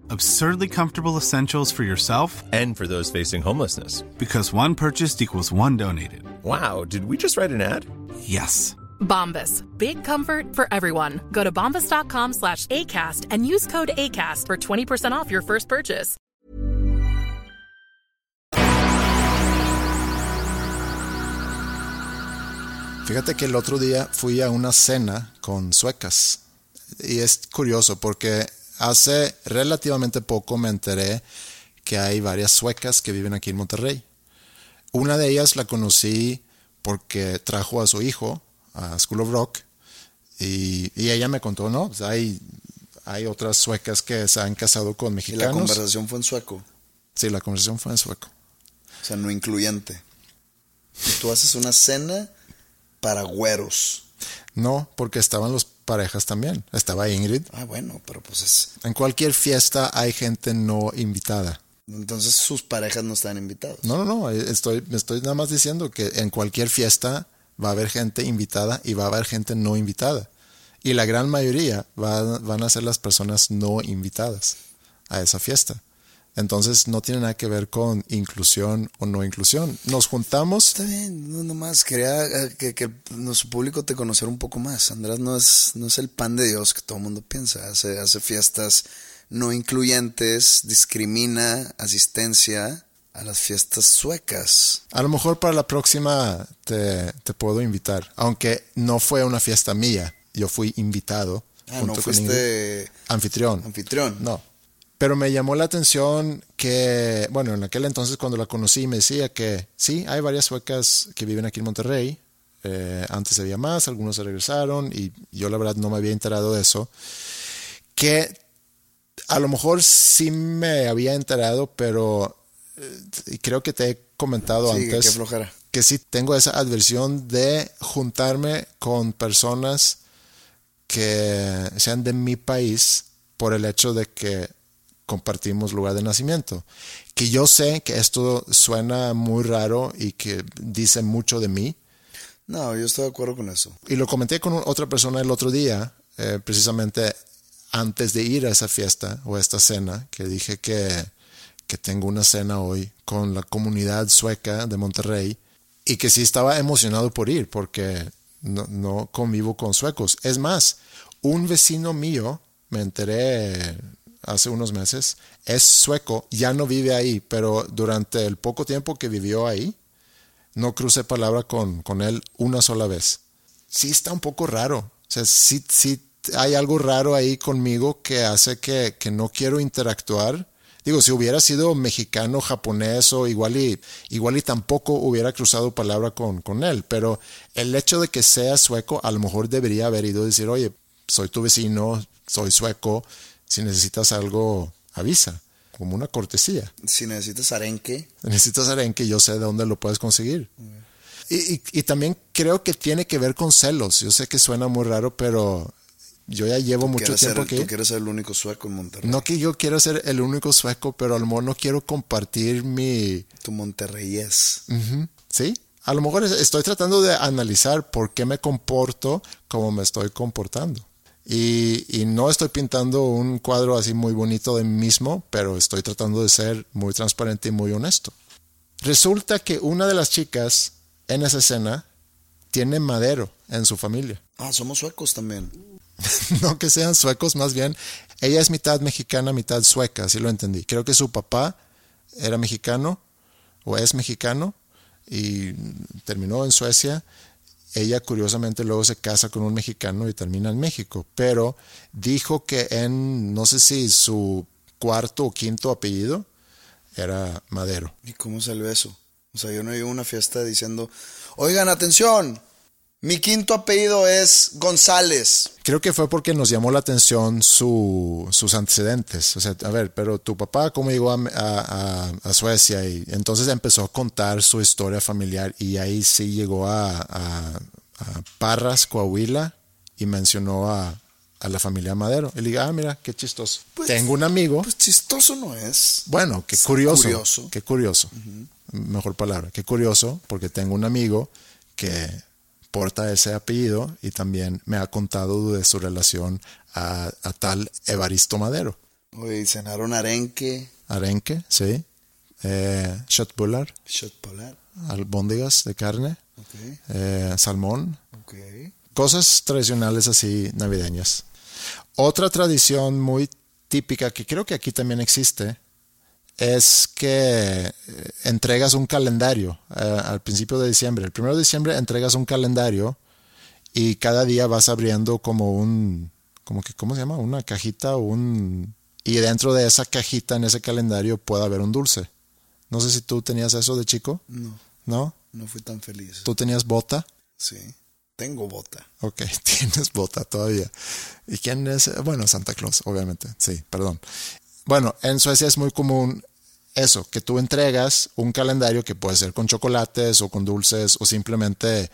Absurdly comfortable essentials for yourself And for those facing homelessness. because one purchased equals one donated. Wow, did we just write an ad? Yes. Bombas. Big comfort for everyone. Go to bombas.com slash ACAST and use code ACAST for 20% off your first purchase. Fíjate que el otro día fui a una cena con suecas y es curioso porque hace relativamente poco me enteré que hay varias suecas que viven aquí en Monterrey. Una de ellas la conocí porque trajo a su hijo a School of Rock y, y ella me contó, no, pues hay, hay otras suecas que se han casado con Y la mexicanos. conversación fue en sueco, Sí, la conversación fue en sueco. o sea, no incluyente. Y tú haces una cena para güeros. No, porque estaban los parejas también. Estaba Ingrid. Ah, bueno, pero pues es... En cualquier fiesta hay gente no invitada. Entonces sus parejas no están invitados. No, no, no. Estoy, me estoy nada más diciendo que en cualquier fiesta va a haber gente invitada y va a haber gente no invitada. Y la gran mayoría va- van a ser las personas no invitadas a esa fiesta. Entonces no tiene nada que ver con inclusión o no inclusión. Nos juntamos. Está bien, no nomás quería eh, que, que nuestro público te conociera un poco más. Andrés no es, no es el pan de Dios que todo el mundo piensa. Hace, hace fiestas no incluyentes, discrimina asistencia a las fiestas suecas. A lo mejor para la próxima te, te puedo invitar. Aunque no fue una fiesta mía. Yo fui invitado. Ah, junto no con fuiste Ingrid. anfitrión. anfitrión. No. Pero me llamó la atención que, bueno, en aquel entonces cuando la conocí me decía que sí, hay varias suecas que viven aquí en Monterrey. Eh, antes había más, algunos se regresaron y yo la verdad no me había enterado de eso. Que a lo mejor sí me había enterado, pero eh, creo que te he comentado Sí, antes que sí tengo esa adversión de juntarme con personas que sean de mi país por el hecho de que compartimos lugar de nacimiento. Que yo sé que esto suena muy raro y que dice mucho de mí. No, yo estoy de acuerdo con eso. Y lo comenté con otra persona el otro día, eh, precisamente antes de ir a esa fiesta o a esta cena, que dije que, que tengo una cena hoy con la comunidad sueca de Monterrey y que sí estaba emocionado por ir porque no, no convivo con suecos. Es más, un vecino mío, me enteré hace unos meses, es sueco, ya no vive ahí, pero durante el poco tiempo que vivió ahí, no crucé palabra con, con él una sola vez. Sí está un poco raro. O sea, sí, sí hay algo raro ahí conmigo que hace que, que no quiero interactuar. Digo, si hubiera sido mexicano, japonés o igual y, igual y tampoco hubiera cruzado palabra con, con él. Pero el hecho de que sea sueco, a lo mejor debería haber ido a decir, oye, soy tu vecino, soy sueco, si necesitas algo, avisa, como una cortesía. Si necesitas arenque, Necesitas arenque, yo sé de dónde lo puedes conseguir. Y, y- y también creo que tiene que ver con celos. Yo sé que suena muy raro, pero yo ya llevo mucho tiempo ser- aquí. Tú quieres ser el único sueco en Monterrey. No que yo quiero ser el único sueco, pero a lo mejor no quiero compartir mi... Tu Monterrey es. Ujú, ¿Sí? A lo mejor es- estoy tratando de analizar por qué me comporto como me estoy comportando. Y, y no estoy pintando un cuadro así muy bonito de mí mismo, pero estoy tratando de ser muy transparente y muy honesto. Resulta que una de las chicas en esa escena tiene madero en su familia. *laughs* Ah, somos suecos también. no que sean suecos, más bien. Ella es mitad mexicana, mitad sueca, así lo entendí. Creo que su papá era mexicano o es mexicano y terminó en Suecia. Ella curiosamente luego se casa con un mexicano y termina en México, pero dijo que en, no sé si su cuarto o quinto apellido era Madero. ¿Y cómo salió eso? O sea, yo no iba a una fiesta diciendo, oigan, atención, mi quinto apellido es González. Creo que fue porque nos llamó la atención su- sus antecedentes. O sea, a ver, pero tu papá, ¿cómo llegó a, a- Suecia? Y entonces empezó a contar su historia familiar y ahí sí llegó a, Parras, Coahuila, y mencionó a, la familia Madero. Y le dije, ah, mira, qué chistoso. Tengo un amigo. Pues chistoso no es. Bueno, qué curioso. curioso. Qué curioso. Mejor palabra. Qué curioso, porque tengo un amigo que porta ese apellido y también me ha contado de su relación a, a tal Evaristo Madero. Oye, cenaron arenque, Arenque, sí. Eh, Schöttbullar, shot polar. albóndigas de carne, Ok, eh, salmón, ok. cosas tradicionales así navideñas. Otra tradición muy típica que creo que aquí también existe es que eh, entregas un calendario eh, al principio de diciembre. El primero de diciembre entregas un calendario y cada día vas abriendo como un, como que, ¿cómo se llama? Una cajita o un... Y dentro de esa cajita en ese calendario puede haber un dulce. No sé si tú tenías eso de chico. No, ¿No? no fui tan feliz. ¿Tú tenías bota? Sí, tengo bota. Ok, *laughs* tienes bota todavía. ¿Y quién es? Bueno, Santa Claus, obviamente. Sí, perdón. Bueno, en Suecia es muy común eso, que tú entregas un calendario que puede ser con chocolates o con dulces o simplemente eh,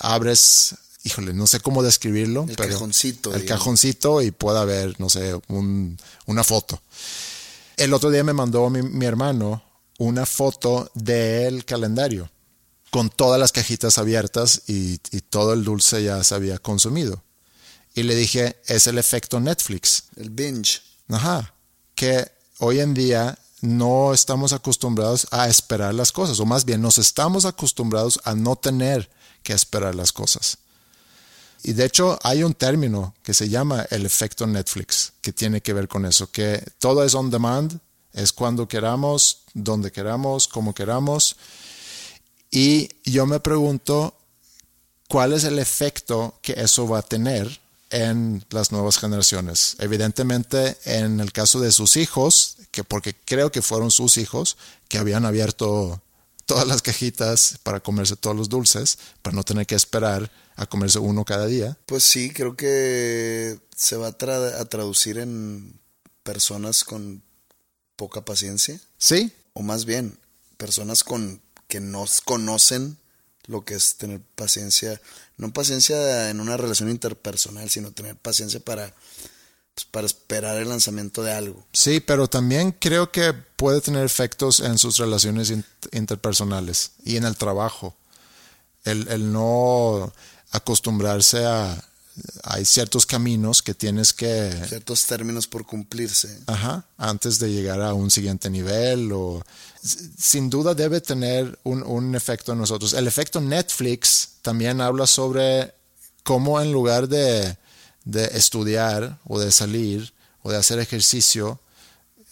abres, híjole, no sé cómo describirlo. El pero cajoncito, El digamos. cajoncito y puede haber, no sé, un- una foto. El otro día me mandó mi, mi hermano una foto del calendario con todas las cajitas abiertas y, y todo el dulce ya se había consumido. Y le dije, es el efecto Netflix. El binge. Ajá. Que hoy en día no estamos acostumbrados a esperar las cosas, o más bien nos estamos acostumbrados a no tener que esperar las cosas. Y de hecho hay un término que se llama el efecto Netflix, que tiene que ver con eso, que todo es on demand, es cuando queramos, donde queramos, como queramos. Y yo me pregunto, ¿cuál es el efecto que eso va a tener en las nuevas generaciones? Evidentemente, en el caso de sus hijos, que porque creo que fueron sus hijos que habían abierto todas las cajitas para comerse todos los dulces, para no tener que esperar a comerse uno cada día. Pues sí, creo que se va a, tra- a traducir en personas con poca paciencia. Sí, O más bien, personas con que no conocen lo que es tener paciencia. No paciencia en una relación interpersonal, sino tener paciencia para, pues, para esperar el lanzamiento de algo. Sí, pero también creo que puede tener efectos en sus relaciones in- interpersonales y en el trabajo. El, el no acostumbrarse a... Hay ciertos caminos que tienes que... Ciertos términos por cumplirse. Ajá, antes de llegar a un siguiente nivel o... Sin duda debe tener un, un efecto en nosotros. El efecto Netflix también habla sobre cómo en lugar de, de estudiar o de salir o de hacer ejercicio,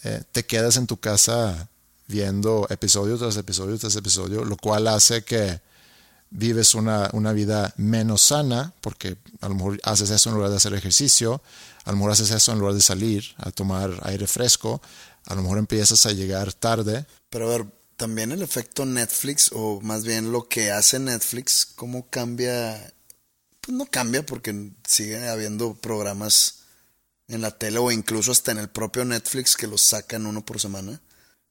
eh, te quedas en tu casa viendo episodio tras episodio tras episodio, lo cual hace que vives una, una vida menos sana, porque a lo mejor haces eso en lugar de hacer ejercicio, a lo mejor haces eso en lugar de salir a tomar aire fresco, a lo mejor empiezas a llegar tarde. Pero a ver, también el efecto Netflix, o más bien lo que hace Netflix, cómo cambia. Pues no cambia porque sigue habiendo programas en la tele o incluso hasta en el propio Netflix que los sacan uno por semana.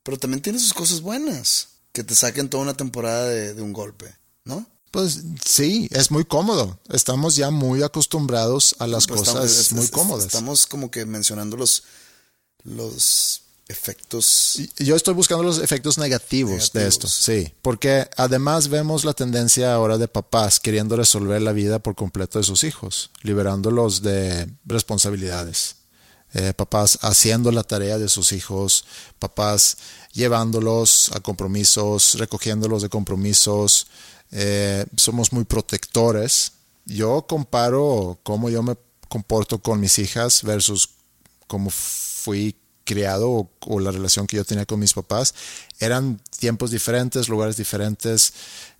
Pero también tiene sus cosas buenas. Que te saquen toda una temporada de, de un golpe, ¿no? Pues sí, es muy cómodo. Estamos ya muy acostumbrados a las Pero cosas estamos- es- muy es- cómodas. Estamos como que mencionando los, los efectos. Yo estoy buscando los efectos negativos, de esto, sí, porque además vemos la tendencia ahora de papás queriendo resolver la vida por completo de sus hijos, liberándolos de responsabilidades. Eh, papás haciendo la tarea de sus hijos, papás llevándolos a compromisos, recogiéndolos de compromisos. Eh, somos muy protectores. Yo comparo cómo yo me comporto con mis hijas versus cómo fui criado o, la relación que yo tenía con mis papás. Eran tiempos diferentes, lugares diferentes.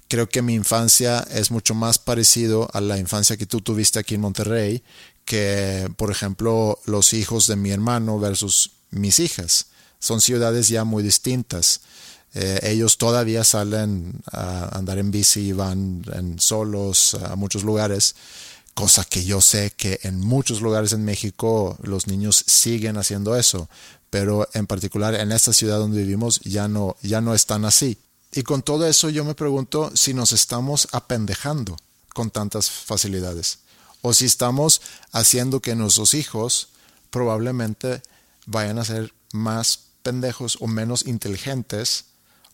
Creo que mi infancia es mucho más parecido a la infancia que tú tuviste aquí en Monterrey que, por ejemplo, los hijos de mi hermano versus mis hijas. Son ciudades ya muy distintas. Eh, ellos todavía salen a andar en bici van en solos a muchos lugares, cosa que yo sé que en muchos lugares en México los niños siguen haciendo eso, pero en particular en esta ciudad donde vivimos ya no, ya no están así. Y con todo eso yo me pregunto si nos estamos apendejando con tantas facilidades o si estamos haciendo que nuestros hijos probablemente vayan a ser más pendejos o menos inteligentes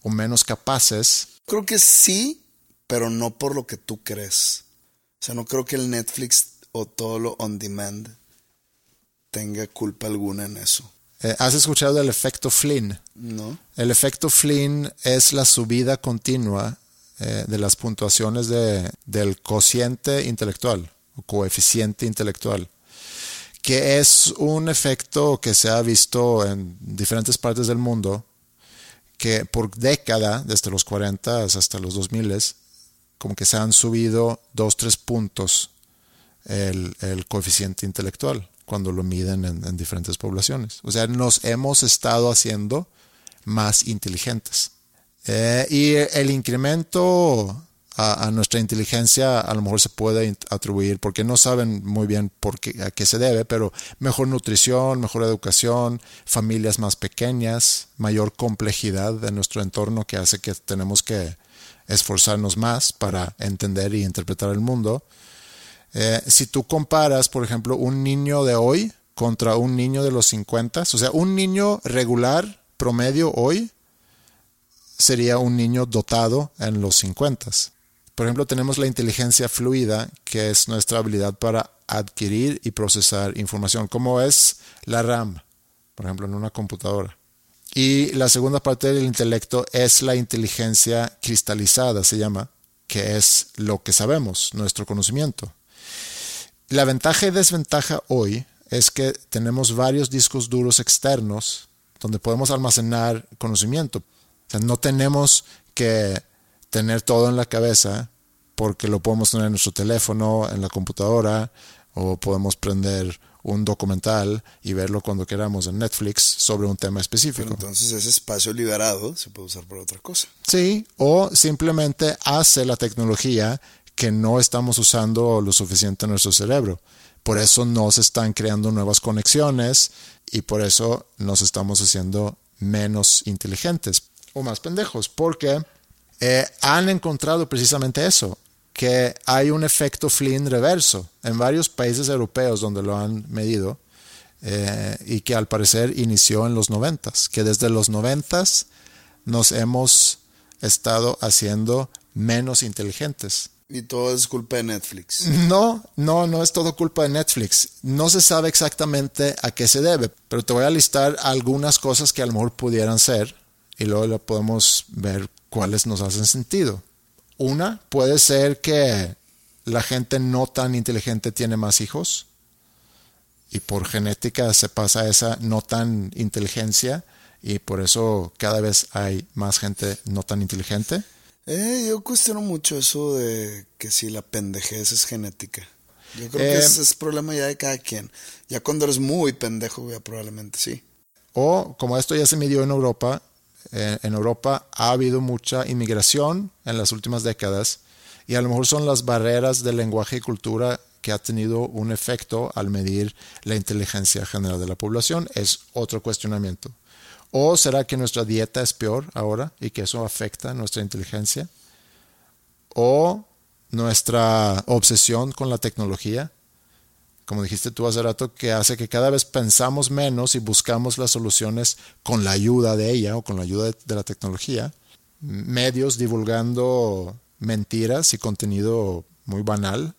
o menos capaces. Creo que sí, pero no por lo que tú crees. O sea, no creo que el Netflix o todo lo on demand tenga culpa alguna en eso. Eh, ¿Has escuchado del efecto Flynn? ¿No? El efecto Flynn es la subida continua eh, de las puntuaciones de, del cociente intelectual o coeficiente intelectual, que es un efecto que se ha visto en diferentes partes del mundo, que por década, desde los 40 hasta los 2000, como que se han subido dos, tres puntos el, el coeficiente intelectual cuando lo miden en, en diferentes poblaciones. O sea, nos hemos estado haciendo más inteligentes. Eh, y el incremento a, a, nuestra inteligencia a lo mejor se puede atribuir porque no saben muy bien por qué, a qué se debe, pero mejor nutrición, mejor educación, familias más pequeñas, mayor complejidad de nuestro entorno que hace que tenemos que esforzarnos más para entender y interpretar el mundo. Eh, si tú comparas, por ejemplo, un niño de hoy contra un niño de los 50, o sea, un niño regular, promedio hoy, sería un niño dotado en los 50. Por ejemplo, tenemos la inteligencia fluida, que es nuestra habilidad para adquirir y procesar información, como es la RAM, por ejemplo, en una computadora. Y la segunda parte del intelecto es la inteligencia cristalizada, se llama, que es lo que sabemos, nuestro conocimiento. La ventaja y desventaja hoy es que tenemos varios discos duros externos donde podemos almacenar conocimiento. O sea, no tenemos que tener todo en la cabeza porque lo podemos tener en nuestro teléfono, en la computadora, o podemos prender un documental y verlo cuando queramos en Netflix sobre un tema específico. Pero entonces ese espacio liberado se puede usar para otra cosa. Sí, o simplemente hace la tecnología que no estamos usando lo suficiente en nuestro cerebro. Por eso no se están creando nuevas conexiones y por eso nos estamos haciendo menos inteligentes o más pendejos, porque eh, han encontrado precisamente eso, que hay un efecto Flynn reverso en varios países europeos donde lo han medido eh, y que al parecer inició en los noventas, que desde los noventas nos hemos estado haciendo menos inteligentes. Y todo es culpa de Netflix. No, no, no es todo culpa de Netflix. No se sabe exactamente a qué se debe, pero te voy a listar algunas cosas que a lo mejor pudieran ser y luego podemos ver cuáles nos hacen sentido. Una puede ser que la gente no tan inteligente tiene más hijos y por genética se pasa esa no tan inteligencia y por eso cada vez hay más gente no tan inteligente. Eh, yo cuestiono mucho eso de que si la pendejez es genética. Yo creo Eh, que ese es problema ya de cada quien. Ya cuando eres muy pendejo, ya probablemente sí. O como esto ya se midió en Europa, en Europa ha habido mucha inmigración en las últimas décadas y a lo mejor son las barreras de lenguaje y cultura que ha tenido un efecto al medir la inteligencia general de la población. Es otro cuestionamiento. ¿O será que nuestra dieta es peor ahora y que eso afecta nuestra inteligencia? ¿O nuestra obsesión con la tecnología, como dijiste tú hace rato, que hace que cada vez pensamos menos y buscamos las soluciones con la ayuda de ella o con la ayuda de, la tecnología. Medios divulgando mentiras y contenido muy banal.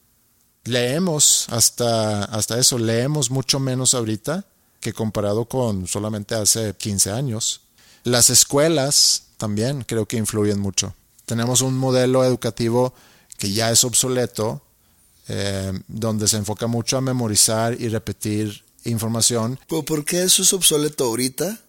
Leemos hasta, hasta eso, leemos mucho menos ahorita que comparado con solamente hace 15 años. Las escuelas también creo que influyen mucho. Tenemos un modelo educativo que ya es obsoleto, eh, donde se enfoca mucho a memorizar y repetir información. ¿Pero por qué eso es obsoleto ahorita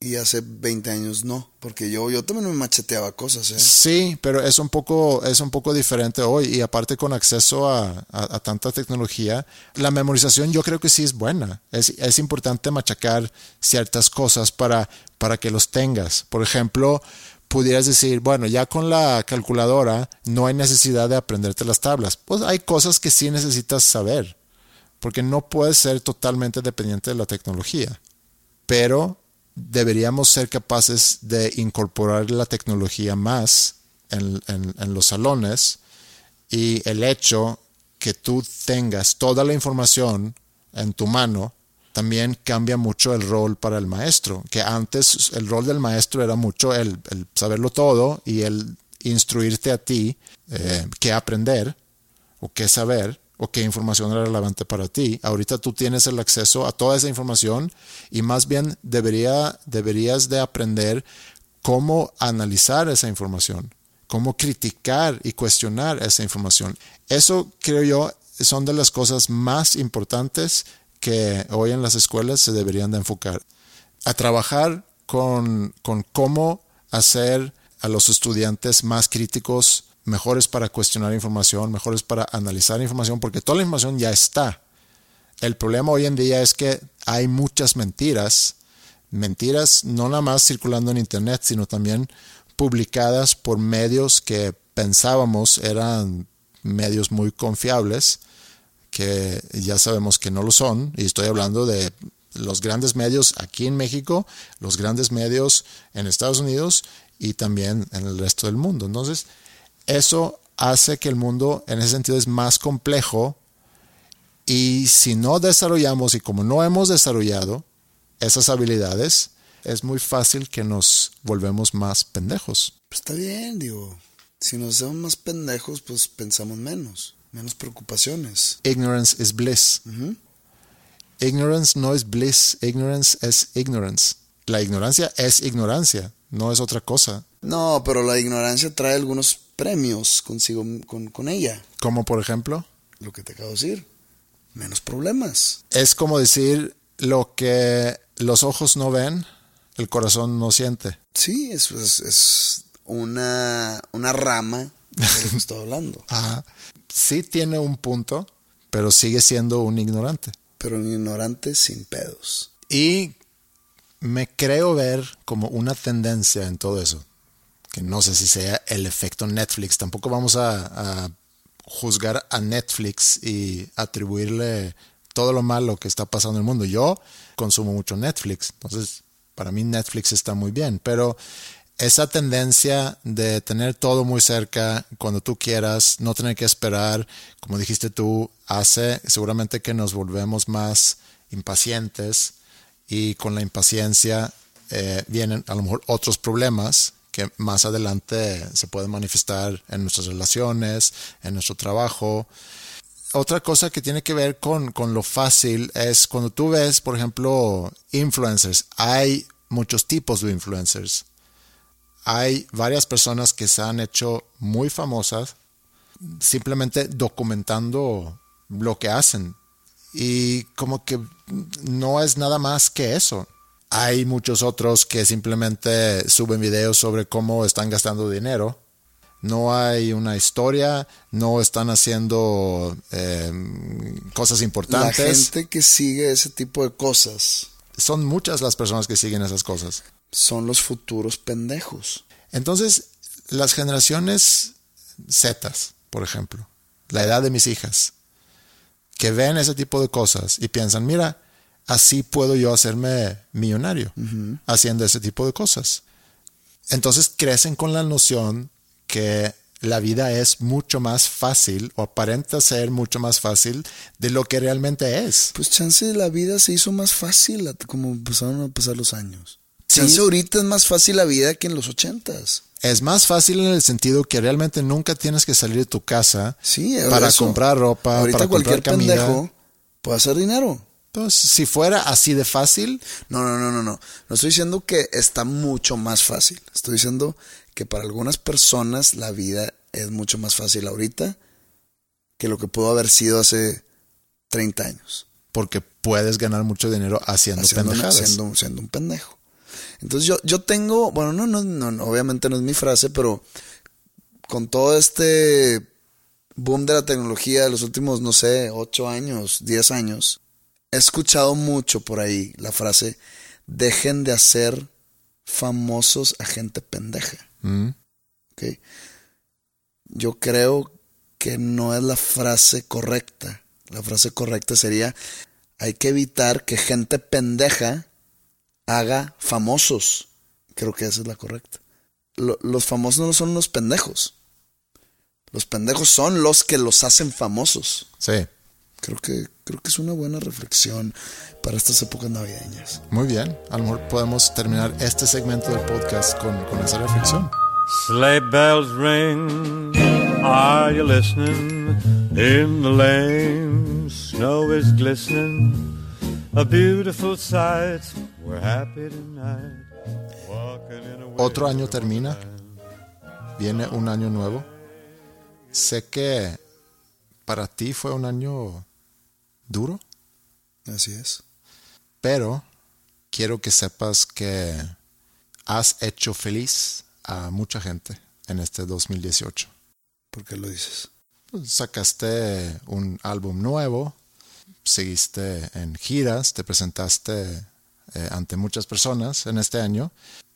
y hace 20 años no? Porque yo, yo también me macheteaba cosas, ¿eh? Sí, pero es un poco, es un poco diferente hoy y aparte con acceso a, a, a tanta tecnología, la memorización yo creo que sí es buena. Es, es importante machacar ciertas cosas para, para que los tengas. Por ejemplo, pudieras decir, bueno, ya con la calculadora no hay necesidad de aprenderte las tablas. Pues hay cosas que sí necesitas saber, porque no puedes ser totalmente dependiente de la tecnología. Pero deberíamos ser capaces de incorporar la tecnología más en, en, en los salones y el hecho que tú tengas toda la información en tu mano también cambia mucho el rol para el maestro, que antes el rol del maestro era mucho el, saberlo todo y el instruirte a ti eh, qué aprender o qué saber o qué información era relevante para ti. Ahorita tú tienes el acceso a toda esa información y más bien debería, deberías de aprender cómo analizar esa información, cómo criticar y cuestionar esa información. Eso creo yo son de las cosas más importantes que hoy en las escuelas se deberían de enfocar. A trabajar con, con cómo hacer a los estudiantes más críticos, mejores para cuestionar información, mejores para analizar información, porque toda la información ya está. El problema hoy en día es que hay muchas mentiras, mentiras no nada más circulando en Internet, sino también publicadas por medios que pensábamos eran medios muy confiables que ya sabemos que no lo son, y estoy hablando de los grandes medios aquí en México, los grandes medios en Estados Unidos y también en el resto del mundo. Entonces, eso hace que el mundo en ese sentido es más complejo y si no desarrollamos y como no hemos desarrollado esas habilidades, es muy fácil que nos volvemos más pendejos. Pues está bien, digo. Si nos hacemos más pendejos, pues pensamos menos menos preocupaciones. Ignorance is bliss. Uh -huh. Ignorance no es bliss, ignorance es ignorance. La ignorancia es ignorancia, no es otra cosa. No, pero la ignorancia trae algunos premios consigo con, con ella. Como por ejemplo? Lo que te acabo de decir. Menos problemas. Es como decir lo que los ojos no ven, el corazón no siente. Sí, es, es, es una, una rama de lo que estoy hablando. *laughs* Ajá sí tiene un punto, pero sigue siendo un ignorante. Pero un ignorante sin pedos. Y me creo ver como una tendencia en todo eso. Que no sé si sea el efecto Netflix. Tampoco vamos a, a juzgar a Netflix y atribuirle todo lo malo que está pasando en el mundo. Yo consumo mucho Netflix, entonces para mí Netflix está muy bien, pero esa tendencia de tener todo muy cerca cuando tú quieras, no tener que esperar, como dijiste tú, hace seguramente que nos volvemos más impacientes y con la impaciencia eh, vienen a lo mejor otros problemas que más adelante se pueden manifestar en nuestras relaciones, en nuestro trabajo. Otra cosa que tiene que ver con, con lo fácil es cuando tú ves, por ejemplo, influencers. Hay muchos tipos de influencers hay varias personas que se han hecho muy famosas simplemente documentando lo que hacen. Y como que no es nada más que eso. Hay muchos otros que simplemente suben videos sobre cómo están gastando dinero. No hay una historia, no están haciendo eh, cosas importantes. La gente que sigue ese tipo de cosas. Son muchas las personas que siguen esas cosas son los futuros pendejos. Entonces, las generaciones Z, por ejemplo, la edad de mis hijas, que ven ese tipo de cosas y piensan, mira, así puedo yo hacerme millonario uh -huh. haciendo ese tipo de cosas. Entonces crecen con la noción que la vida es mucho más fácil o aparenta ser mucho más fácil de lo que realmente es. Pues chance la vida se hizo más fácil como empezaron a pasar los años. Sí. Chance ahorita es más fácil la vida que en los ochentas. Es más fácil en el sentido que realmente nunca tienes que salir de tu casa Sí, para eso. comprar ropa, Ahorita para cualquier comprar comida. pendejo puede hacer dinero. Pues si fuera así de fácil, No, no, no, no, no. No estoy diciendo que está mucho más fácil. Estoy diciendo que para algunas personas la vida es mucho más fácil ahorita que lo que pudo haber sido hace 30 años. porque puedes ganar mucho dinero haciendo, pendejadas. siendo, siendo un pendejo. Entonces yo, yo tengo, bueno, no, no, no, obviamente no es mi frase, pero con todo este boom de la tecnología de los últimos, no sé, 8 años, 10 años, he escuchado mucho por ahí la frase, dejen de hacer famosos a gente pendeja. Mm. ¿ok? Yo creo que no es la frase correcta. La frase correcta sería, hay que evitar que gente pendeja haga famosos. Creo que esa es la correcta. Lo- los famosos no son los pendejos. Los pendejos son los que los hacen famosos. Sí, Creo que, creo que es una buena reflexión para estas épocas navideñas. muy bien. A lo mejor podemos terminar este segmento del podcast con, con esa reflexión. Sleigh bells ring. Are you listening? In the lane, snow is glistening. A beautiful sight. We're happy tonight. Walking in a Otro año termina, viene un año nuevo. Sé que para ti fue un año duro, Así es. pero quiero que sepas que has hecho feliz a mucha gente en este 2018. ¿Por qué lo dices? Pues, sacaste un álbum nuevo, seguiste en giras, te presentaste eh, ante muchas personas en este año.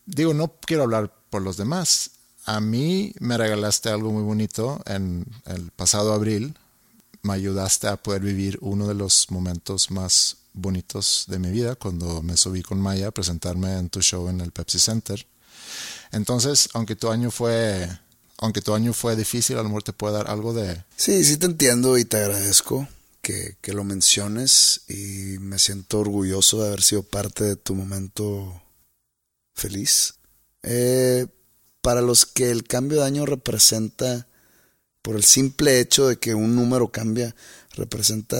Digo, no quiero hablar por los demás. A mí me regalaste algo muy bonito en el pasado abril. Me ayudaste a poder vivir uno de los momentos más bonitos de mi vida cuando me subí con Maya a presentarme en tu show en el Pepsi Center. Entonces, aunque tu año fue, aunque tu año fue difícil, a lo mejor te puede dar algo de, Sí, sí te entiendo y te agradezco que, que lo menciones y me siento orgulloso de haber sido parte de tu momento feliz. Eh, para los que el cambio de año representa, por el simple hecho de que un número cambia, representa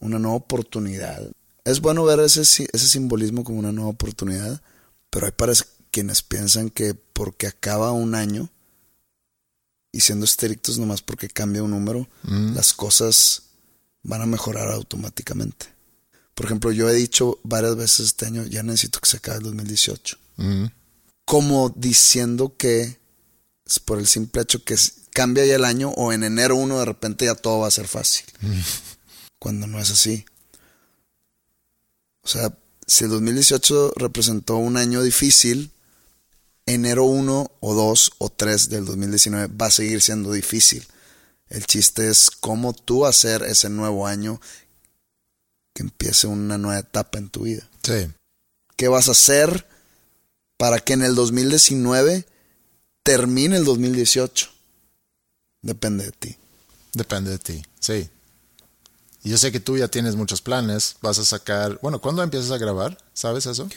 una nueva oportunidad. Es bueno ver ese, ese simbolismo como una nueva oportunidad, pero hay para quienes piensan que porque acaba un año, y siendo estrictos nomás porque cambia un número, Mm. las cosas van a mejorar automáticamente. Por ejemplo, yo he dicho varias veces este año, ya necesito que se acabe el 2018. mm, Como diciendo que es por el simple hecho que cambia ya el año o en enero 1 de repente ya todo va a ser fácil. Cuando no es así. O sea, si el 2018 representó un año difícil, enero 1 o 2 o 3 del 2019 va a seguir siendo difícil. El chiste es cómo tú hacer ese nuevo año que empiece una nueva etapa en tu vida. sí, ¿Qué vas a hacer para que en el 2019 termine el 2018? Depende de ti. depende de ti, sí. Y yo sé que tú ya tienes muchos planes, vas a sacar, bueno, ¿cuándo empiezas a grabar? ¿Sabes eso?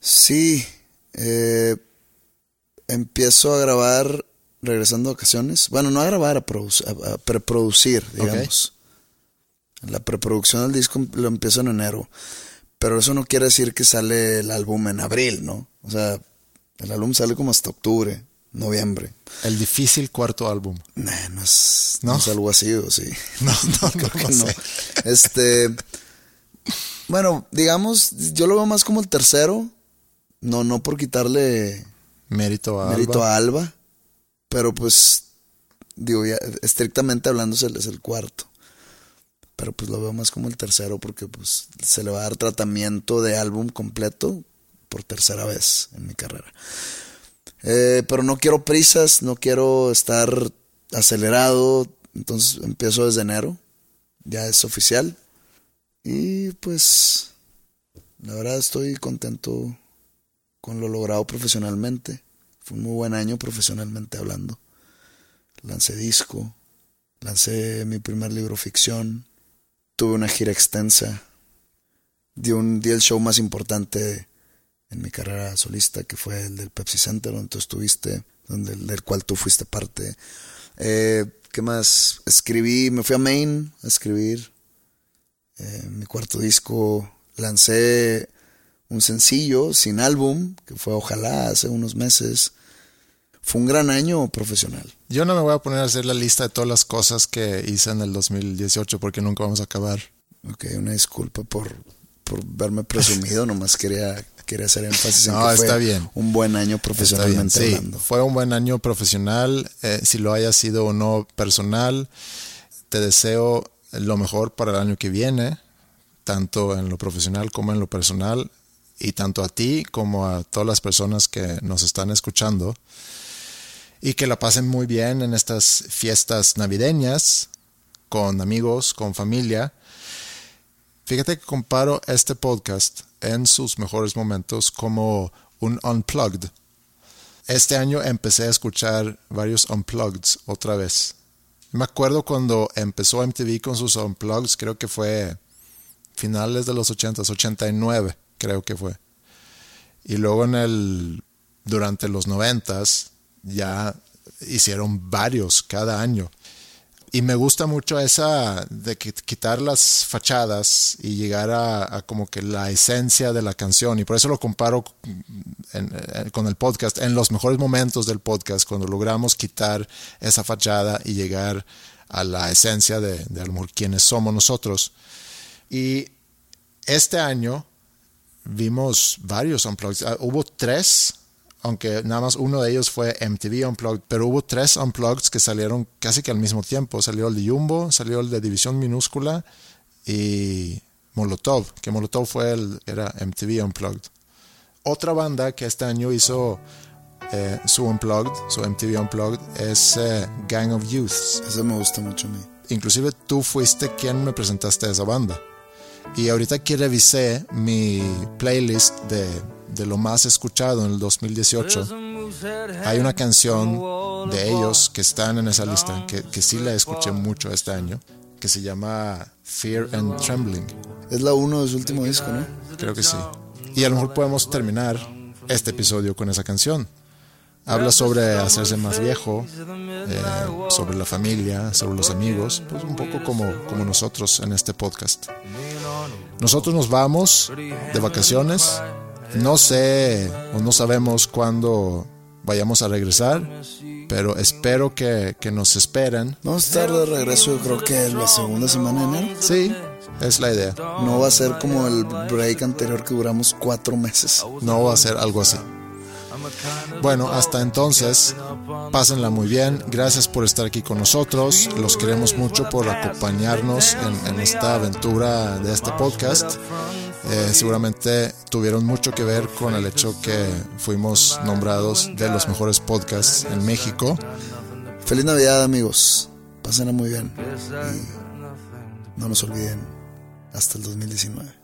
Sí, eh, empiezo a grabar regresando de vacaciones. Bueno, no a grabar, a, produc- a- a preproducir, digamos. La preproducción del disco lo empiezo en enero. Pero eso no quiere decir que sale el álbum en abril, ¿no? O sea, el álbum sale como hasta octubre, noviembre. El difícil cuarto álbum. Nah, no es, ¿No? no es algo así, ¿o sí? *laughs* No, no, *laughs* Creo no que no. sé. Este, bueno, digamos, yo lo veo más como el tercero. No, no por quitarle Mérito a mérito Alba. a Alba, pero pues, digo, ya, estrictamente hablando es el, cuarto. Pero pues lo veo más como el tercero porque pues se le va a dar tratamiento de álbum completo por tercera vez en mi carrera. Eh, pero no quiero prisas, no quiero estar acelerado, entonces empiezo desde enero, ya es oficial. Y pues, la verdad estoy contento con lo logrado profesionalmente. Fue un muy buen año profesionalmente hablando. lancé disco, lancé mi primer libro ficción, tuve una gira extensa, di, un, di el show más importante en mi carrera solista, que fue el del Pepsi Center, donde tú estuviste, donde, del cual tú fuiste parte. Eh, ¿Qué más? Escribí, me fui a Maine a escribir eh, mi cuarto disco. Lancé un sencillo sin álbum, que fue Ojalá hace unos meses. Fue un gran año profesional. Yo no me voy a poner a hacer la lista de todas las cosas que hice en el 2018 porque nunca vamos a acabar. Ok, una disculpa por, por verme presumido, *laughs* nomás quería, quería hacer énfasis en No, que fue está bien. un buen año profesionalmente Está bien, sí. hablando. Fue un buen año profesional, eh, si lo haya sido o no personal. Te deseo lo mejor para el año que viene, tanto en lo profesional como en lo personal, y tanto a ti como a todas las personas que nos están escuchando. Y que la pasen muy bien en estas fiestas navideñas, con amigos, con familia. Fíjate que comparo este podcast en sus mejores momentos como un unplugged. Este año empecé a escuchar varios unplugged otra vez. Me acuerdo cuando empezó MTV con sus unplugged, creo que fue finales de los 80, 89 creo que fue. Y luego en el durante los 90 ya hicieron varios cada año. Y me gusta mucho esa de quitar las fachadas y llegar a, como que la esencia de la canción. Y por eso lo comparo con el podcast, en los mejores momentos del podcast, cuando logramos quitar esa fachada y llegar a la esencia de, de quiénes somos nosotros. Y este año vimos varios unplugged. Ah, hubo tres, aunque nada más uno de ellos fue MTV Unplugged, pero hubo tres unplugged que salieron casi que al mismo tiempo. Salió el de Jumbo, salió el de División Minúscula y Molotov, que Molotov fue el, era MTV Unplugged. Otra banda que este año hizo eh, su Unplugged, su MTV Unplugged, es eh, Gang of Youths. Eso me gusta mucho a mí. Inclusive tú fuiste quien me presentaste a esa banda. Y ahorita que revisé mi playlist de, de lo más escuchado en el 2018, hay una canción de ellos que están en esa lista, que, que sí la escuché mucho este año, que se llama Fear and Trembling. Es la uno de su último disco, ¿no? Creo que sí. Y a lo mejor podemos terminar este episodio con esa canción. Habla sobre hacerse más viejo, eh, sobre la familia, sobre los amigos, pues un poco como, como nosotros en este podcast. Nosotros nos vamos de vacaciones. No sé o no sabemos cuándo vayamos a regresar, pero espero que, que nos esperen. Vamos a estar de regreso, yo creo que la segunda semana de enero. Sí, es la idea. No va a ser como el break anterior que duramos cuatro meses. No va a ser algo así. Bueno, hasta entonces, pásenla muy bien. Gracias por estar aquí con nosotros. Los queremos mucho por acompañarnos en, esta aventura de este podcast. Eh, seguramente tuvieron mucho que ver con el hecho que fuimos nombrados de los mejores podcasts en México. Feliz Navidad, amigos. Pásenla muy bien. Y no nos olviden. Hasta el 2019.